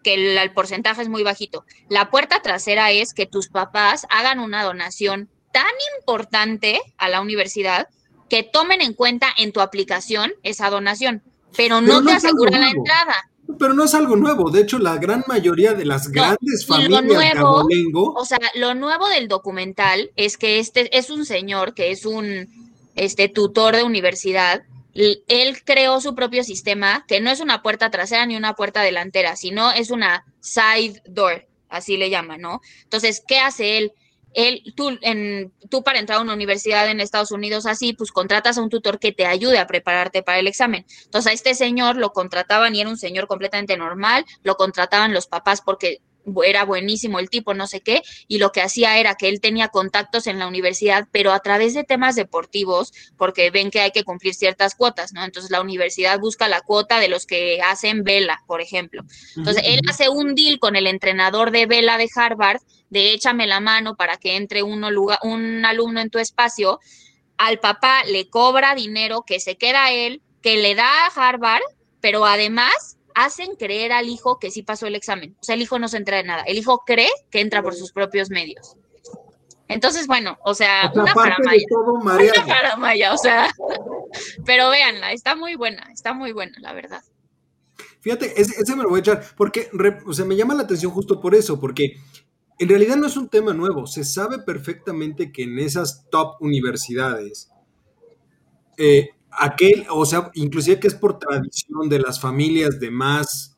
que el, porcentaje es muy bajito. La puerta trasera es que tus papás hagan una donación tan importante a la universidad que tomen en cuenta en tu aplicación esa donación, pero no, te aseguran la entrada. Pero no es algo nuevo. De hecho, la gran mayoría de las grandes familias nuevo, O sea, lo nuevo del documental es que este es un señor que es un este tutor de universidad él creó su propio sistema, que no es una puerta trasera ni una puerta delantera, sino es una side door, así le llaman, ¿no? Entonces, ¿qué hace él? Él, tú, en, tú para entrar a una universidad en Estados Unidos así, pues contratas a un tutor que te ayude a prepararte para el examen. Entonces a este señor lo contrataban y era un señor completamente normal, lo contrataban los papás porque era buenísimo el tipo, no sé qué, y lo que hacía era que él tenía contactos en la universidad, pero a través de temas deportivos, porque ven que hay que cumplir ciertas cuotas, ¿no? Entonces la universidad busca la cuota de los que hacen vela, por ejemplo. Entonces él hace un deal con el entrenador de vela de Harvard, de échame la mano para que entre uno, un alumno en tu espacio, al papá le cobra dinero que se queda él, que le da a Harvard, pero además hacen creer al hijo que sí pasó el examen. O sea, el hijo no se entra de nada. El hijo cree que entra por sus propios medios. Entonces, bueno, o sea, una paramaya. Una paramaya, o sea, pero véanla, está muy buena, está muy buena, la verdad. Fíjate, ese, me lo voy a echar, porque, o sea, me llama la atención justo por eso, porque en realidad no es un tema nuevo, se sabe perfectamente que en esas top universidades eh, aquel, o sea, inclusive que es por tradición de las familias de más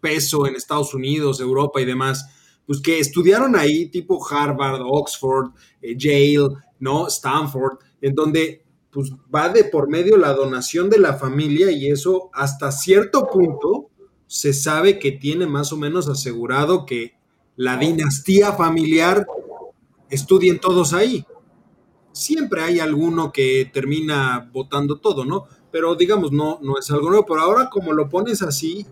peso en Estados Unidos, Europa y demás, pues que estudiaron ahí, tipo Harvard, Oxford, eh, Yale, ¿no? Stanford, en donde pues va de por medio la donación de la familia y eso hasta cierto punto se sabe que tiene más o menos asegurado que la dinastía familiar estudien todos ahí. Siempre hay alguno que termina votando todo, ¿no? Pero digamos, no, no es algo nuevo. Pero ahora como lo pones así,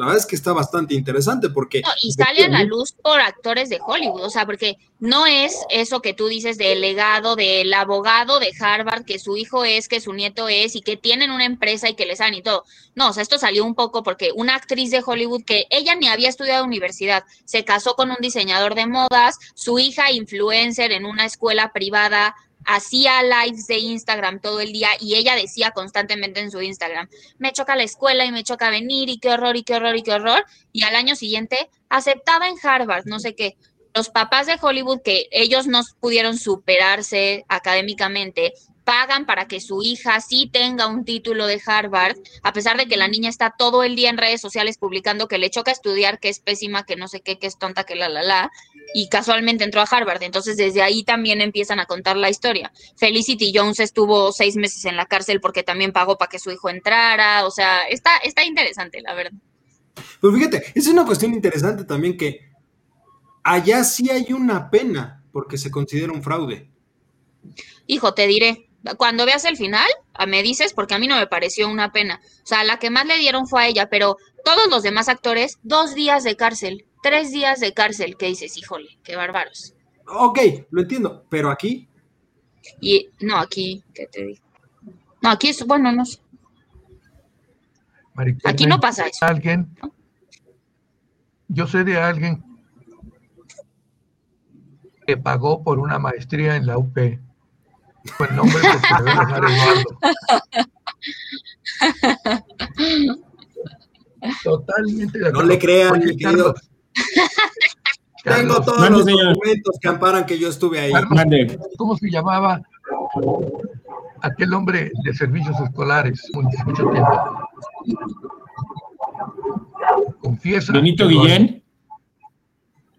la verdad es que está bastante interesante porque... y sale a la luz por actores de Hollywood, o sea, porque no es eso que tú dices del legado del abogado de Harvard, que su hijo es, que su nieto es y que tienen una empresa y que les dan y todo. No, o sea, esto salió un poco porque una actriz de Hollywood que ella ni había estudiado universidad, se casó con un diseñador de modas, su hija influencer en una escuela privada hacía lives de Instagram todo el día y ella decía constantemente en su Instagram, me choca la escuela y me choca venir y qué horror y qué horror y qué horror. Y al año siguiente aceptaba en Harvard, no sé qué. Los papás de Hollywood que ellos no pudieron superarse académicamente, pagan para que su hija sí tenga un título de Harvard, a pesar de que la niña está todo el día en redes sociales publicando que le choca estudiar, que es pésima, que no sé qué, que es tonta, que la, la, la, y casualmente entró a Harvard. Entonces, desde ahí también empiezan a contar la historia. Felicity Jones estuvo seis meses en la cárcel porque también pagó para que su hijo entrara. O sea, está, está interesante, la verdad. Pues fíjate, es una cuestión interesante también que allá sí hay una pena porque se considera un fraude. Hijo, te diré, cuando veas el final, me dices, porque a mí no me pareció una pena. O sea, la que más le dieron fue a ella, pero todos los demás actores, dos días de cárcel, tres días de cárcel, ¿qué dices, híjole, qué bárbaros. Ok, lo entiendo, pero aquí. Y no, aquí, ¿qué te digo? No, aquí es, bueno, no sé. aquí no pasa eso. Alguien, yo sé de alguien que pagó por una maestría en la UP el nombre Totalmente de No le crean, querido. Tengo todos los documentos que amparan que yo estuve ahí. ¿Cómo se llamaba aquel hombre de servicios escolares mucho tiempo? Confiesa. Benito Guillén.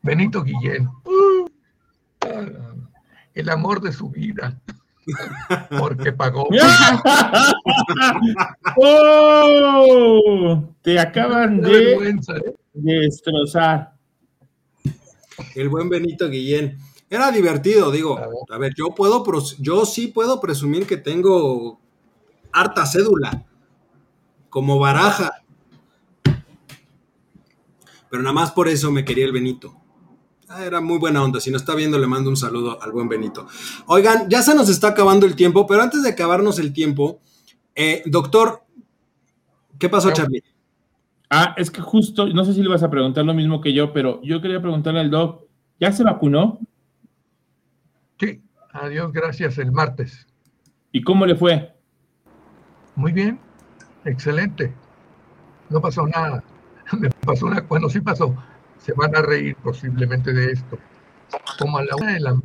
Benito Guillén. el amor de su vida. Porque pagó. ¡Oh! Te acaban de, ¿eh? Destrozar. El buen Benito Guillén. Era divertido, digo. A ver, yo puedo, yo sí puedo presumir que tengo harta cédula, como baraja. Pero nada más por eso me quería el Benito. Ah, era muy buena onda. Si nos está viendo, le mando un saludo al buen Benito. Oigan, ya se nos está acabando el tiempo, pero antes de acabarnos el tiempo, eh, doctor, ¿qué pasó, Charlie? Ah, es que justo, no sé si le vas a preguntar lo mismo que yo, pero yo quería preguntarle al doc, ¿ya se vacunó? Sí, adiós, gracias, el martes. ¿Y cómo le fue? Muy bien, excelente. No pasó nada. Me pasó una, bueno, sí pasó se van a reír posiblemente de esto. Como a la una, de la,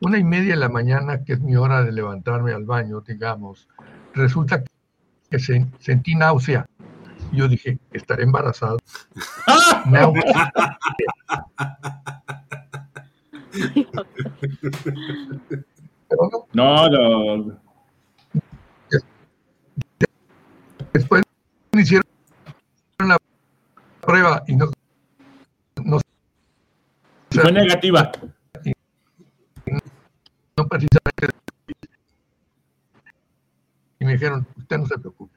una y media de la mañana, que es mi hora de levantarme al baño, digamos, resulta que sentí náusea. Yo dije, estaré embarazado. náusea. no, no. Después me hicieron la prueba y no fue negativa. No precisamente. Y me dijeron, usted no se preocupe,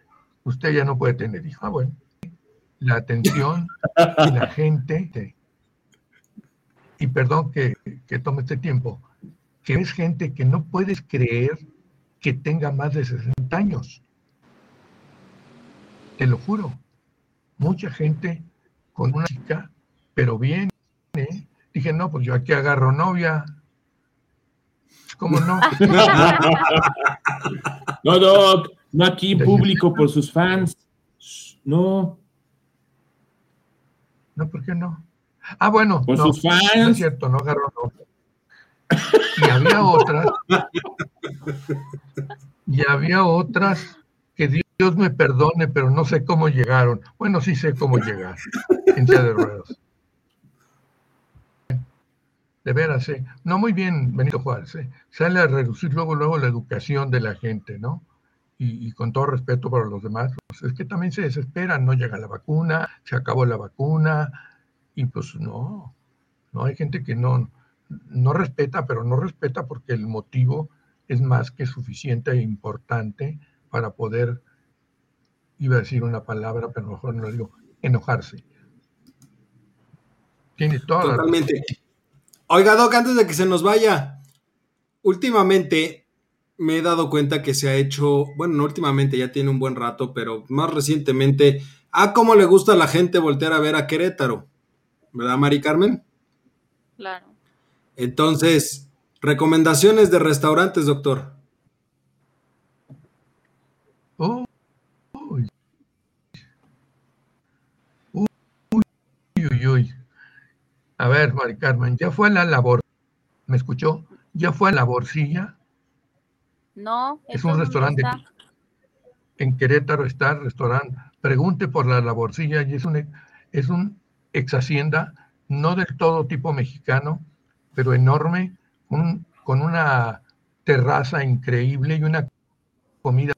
usted ya no puede tener hijos. Ah, bueno. La atención y la gente, y perdón que, que tome este tiempo, que es gente que no puedes creer que tenga más de 60 años. Te lo juro. Mucha gente con una chica, pero bien, ¿eh? Dije, no, pues yo aquí agarro novia. ¿Cómo no? no, Doc, no aquí público por sus fans. No. No, ¿por qué no? Ah, bueno. Por sus fans. No es cierto, no agarro novia. Y había otras. y había otras que Dios me perdone, pero no sé cómo llegaron. Bueno, sí sé cómo llegar en de ruedas. de veras, ¿eh? no muy bien, Benito Juárez, ¿eh? sale a reducir luego, luego la educación de la gente, ¿no? Y, con todo respeto para los demás, pues es que también se desesperan, no llega la vacuna, se acabó la vacuna, y pues no, no hay gente que no, no respeta, pero no respeta porque el motivo es más que suficiente e importante para poder, iba a decir una palabra, pero mejor no lo digo, enojarse. Tiene toda Totalmente. Oiga, Doc, antes de que se nos vaya, últimamente me he dado cuenta que se ha hecho, bueno, no últimamente, ya tiene un buen rato, pero más recientemente, ah, cómo le gusta a la gente voltear a ver a Querétaro, ¿verdad, Mari Carmen? Claro. Entonces, recomendaciones de restaurantes, doctor. Oh. Uy. Uy, uy, uy. A ver, Mari Carmen, ¿ya fue a la labor? ¿Me escuchó? ¿Ya fue a la Borcilla? No. Es un restaurante. En Querétaro está el restaurante. Pregunte por la Laborcilla y es un, es un ex hacienda, no del todo tipo mexicano, pero enorme, con una terraza increíble y una comida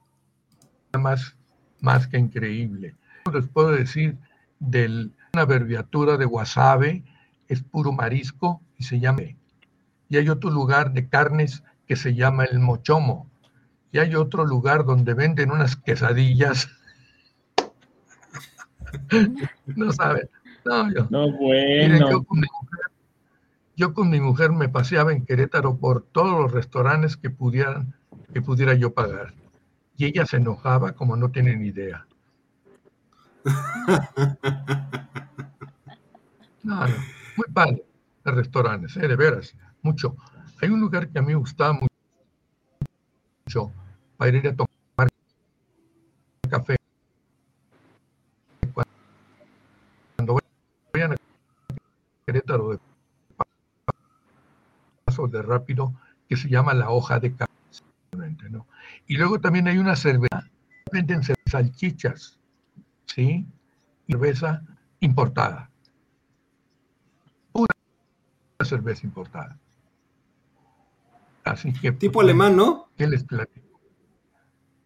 más, más que increíble. Les puedo decir de una abreviatura de wasabe es puro marisco y se llama. Y hay otro lugar de carnes que se llama el mochomo. Y hay otro lugar donde venden unas quesadillas. no saben. No, yo, no bueno. yo, con mi mujer, me paseaba en Querétaro por todos los restaurantes que pudieran, que pudiera yo pagar. Y ella se enojaba como no tienen idea. No, no muy padre de restaurantes, ¿eh? de veras, mucho. Hay un lugar que a mí me gustaba mucho para ir a tomar café. Cuando vayan a Querétaro de paso de rápido, que se llama la hoja de café. Y luego también hay una cerveza, venden salchichas, ¿sí? Cerveza importada cerveza importada. Así que. Tipo pues, alemán, ¿no? ¿Qué les platico?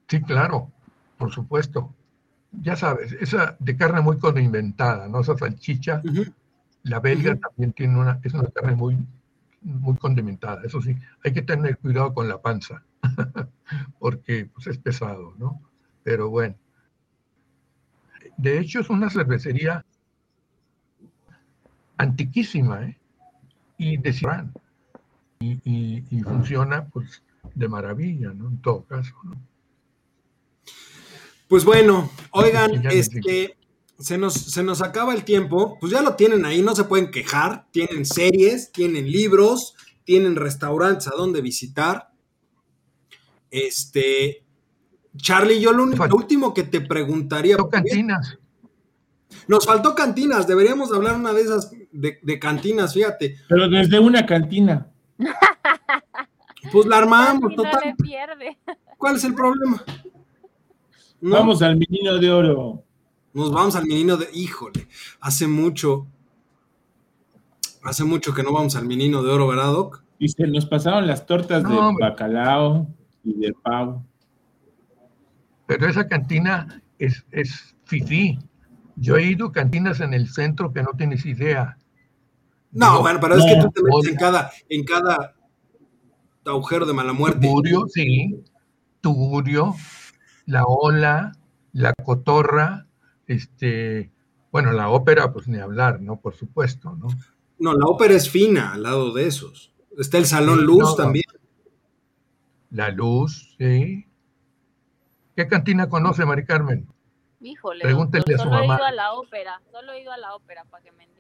Sí, claro, por supuesto. Ya sabes, esa de carne muy condimentada, ¿no? Esa salchicha. La belga también tiene una, es una carne muy, muy condimentada. Eso sí, hay que tener cuidado con la panza, porque pues, es pesado, ¿no? Pero bueno. De hecho, es una cervecería antiquísima, ¿eh? y decían y, y, funciona pues de maravilla, ¿no? En todo caso, ¿no? Pues bueno, oigan, este, se nos, se nos acaba el tiempo, pues ya lo tienen ahí, no se pueden quejar, tienen series, tienen libros, tienen restaurantes a donde visitar. Este, Charlie, yo lo, último que te preguntaría. cantinas. Nos faltó cantinas, deberíamos hablar una de esas de, cantinas, fíjate. Pero desde una cantina. Pues la armamos, total. ¿Cuál es el problema? Vamos al menino de oro. Nos vamos al menino de. Híjole, hace mucho. Hace mucho que no vamos al menino de oro, ¿verdad, Doc? Y se nos pasaron las tortas de bacalao y de pavo. Pero esa cantina es, es fifí. Yo he ido a cantinas en el centro que no tienes idea. No, bueno, pero es que tú te metes en cada, en cada agujero de mala muerte. Tugurio, sí. Tugurio, la ola, la cotorra, este, bueno, la ópera, pues ni hablar, ¿no? Por supuesto, ¿no? No, la ópera es fina al lado de esos. Está el Salón Luz también. La Luz, sí. ¿Qué cantina conoce, Mari Carmen? Híjole, Pregúntele a su solo he ido a la ópera, solo he ido a la ópera para que me entiendan.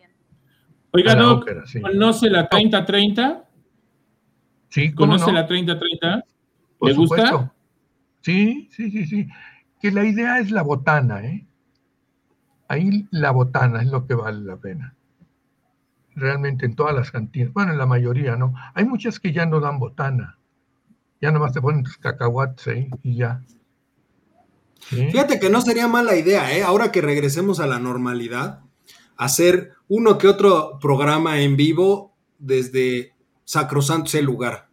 Oiga, ¿no? ¿conoce la 30-30? Sí, ¿Conoce la 30-30? ¿Le gusta? Sí, sí, sí, sí. Que la idea es la botana, ¿eh? Ahí la botana es lo que vale la pena. Realmente en todas las cantinas, bueno, en la mayoría, ¿no? Hay muchas que ya no dan botana. Ya nomás te ponen tus cacahuates ahí y ya. Fíjate que no sería mala idea, ¿eh? Ahora que regresemos a la normalidad, hacer uno que otro programa en vivo desde Sacrosanto ese lugar?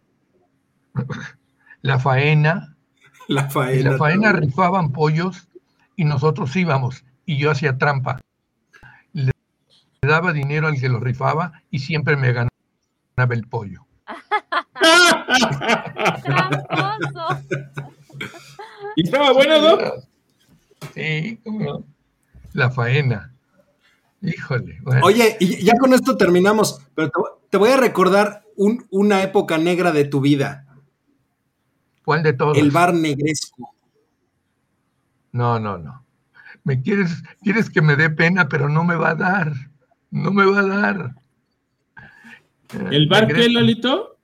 La faena. La faena. la faena rifaban pollos y nosotros íbamos y yo hacía trampa. Le daba dinero al que lo rifaba y siempre me ganaba el pollo. ¿Y estaba bueno, Doc? Sí, como la faena. Híjole. Oye, y ya con esto terminamos, pero te, voy a recordar una época negra de tu vida. ¿Cuál de todos? El bar negresco. No, no, no. Me quieres, quieres que me dé pena, pero no me va a dar. No me va a dar. ¿El bar qué, Lolito?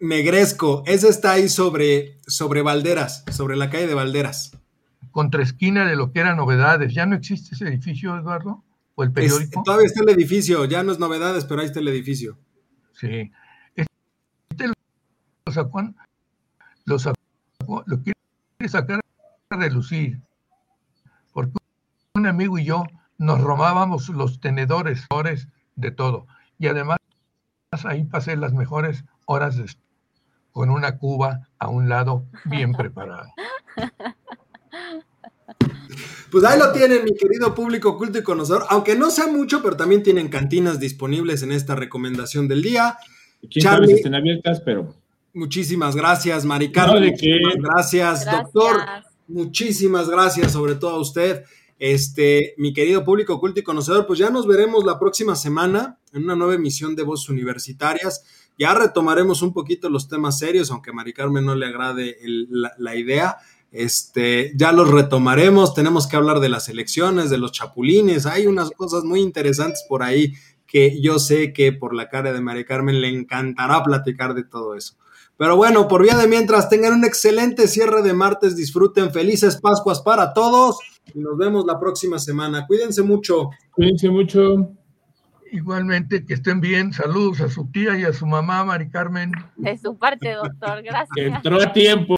Negresco. Ese está ahí sobre, sobre Valderas, sobre la calle de Valderas. Contra esquina de lo que era novedades. ¿Ya no existe ese edificio, Eduardo? ¿O el periódico? todavía está el edificio, ya no es novedades, pero ahí está el edificio. Sí. Este lo sacó, lo sacó, lo quiere sacar a relucir. Porque un amigo y yo nos robábamos los tenedores de todo. Y además ahí pasé las mejores horas con una cuba a un lado bien preparada. Pues ahí lo tienen, mi querido público culto y conocedor. Aunque no sea mucho, pero también tienen cantinas disponibles en esta recomendación del día. Charlie, estén abiertas, pero. Muchísimas gracias, Mari muchísimas gracias, doctor. Muchísimas gracias, sobre todo a usted. Este, mi querido público culto y conocedor, pues ya nos veremos la próxima semana en una nueva emisión de Voces Universitarias. Ya retomaremos un poquito los temas serios, aunque a Mari Carmen no le agrade la, idea. Este, ya los retomaremos. Tenemos que hablar de las elecciones, de los chapulines. Hay unas cosas muy interesantes por ahí que yo sé que por la cara de Mari Carmen le encantará platicar de todo eso. Pero bueno, por vía de mientras, tengan un excelente cierre de martes, disfruten felices Pascuas para todos y nos vemos la próxima semana. Cuídense mucho. Cuídense mucho. Igualmente, que estén bien. Saludos a su tía y a su mamá, Mari Carmen. De su parte, doctor. Gracias. Entró a tiempo.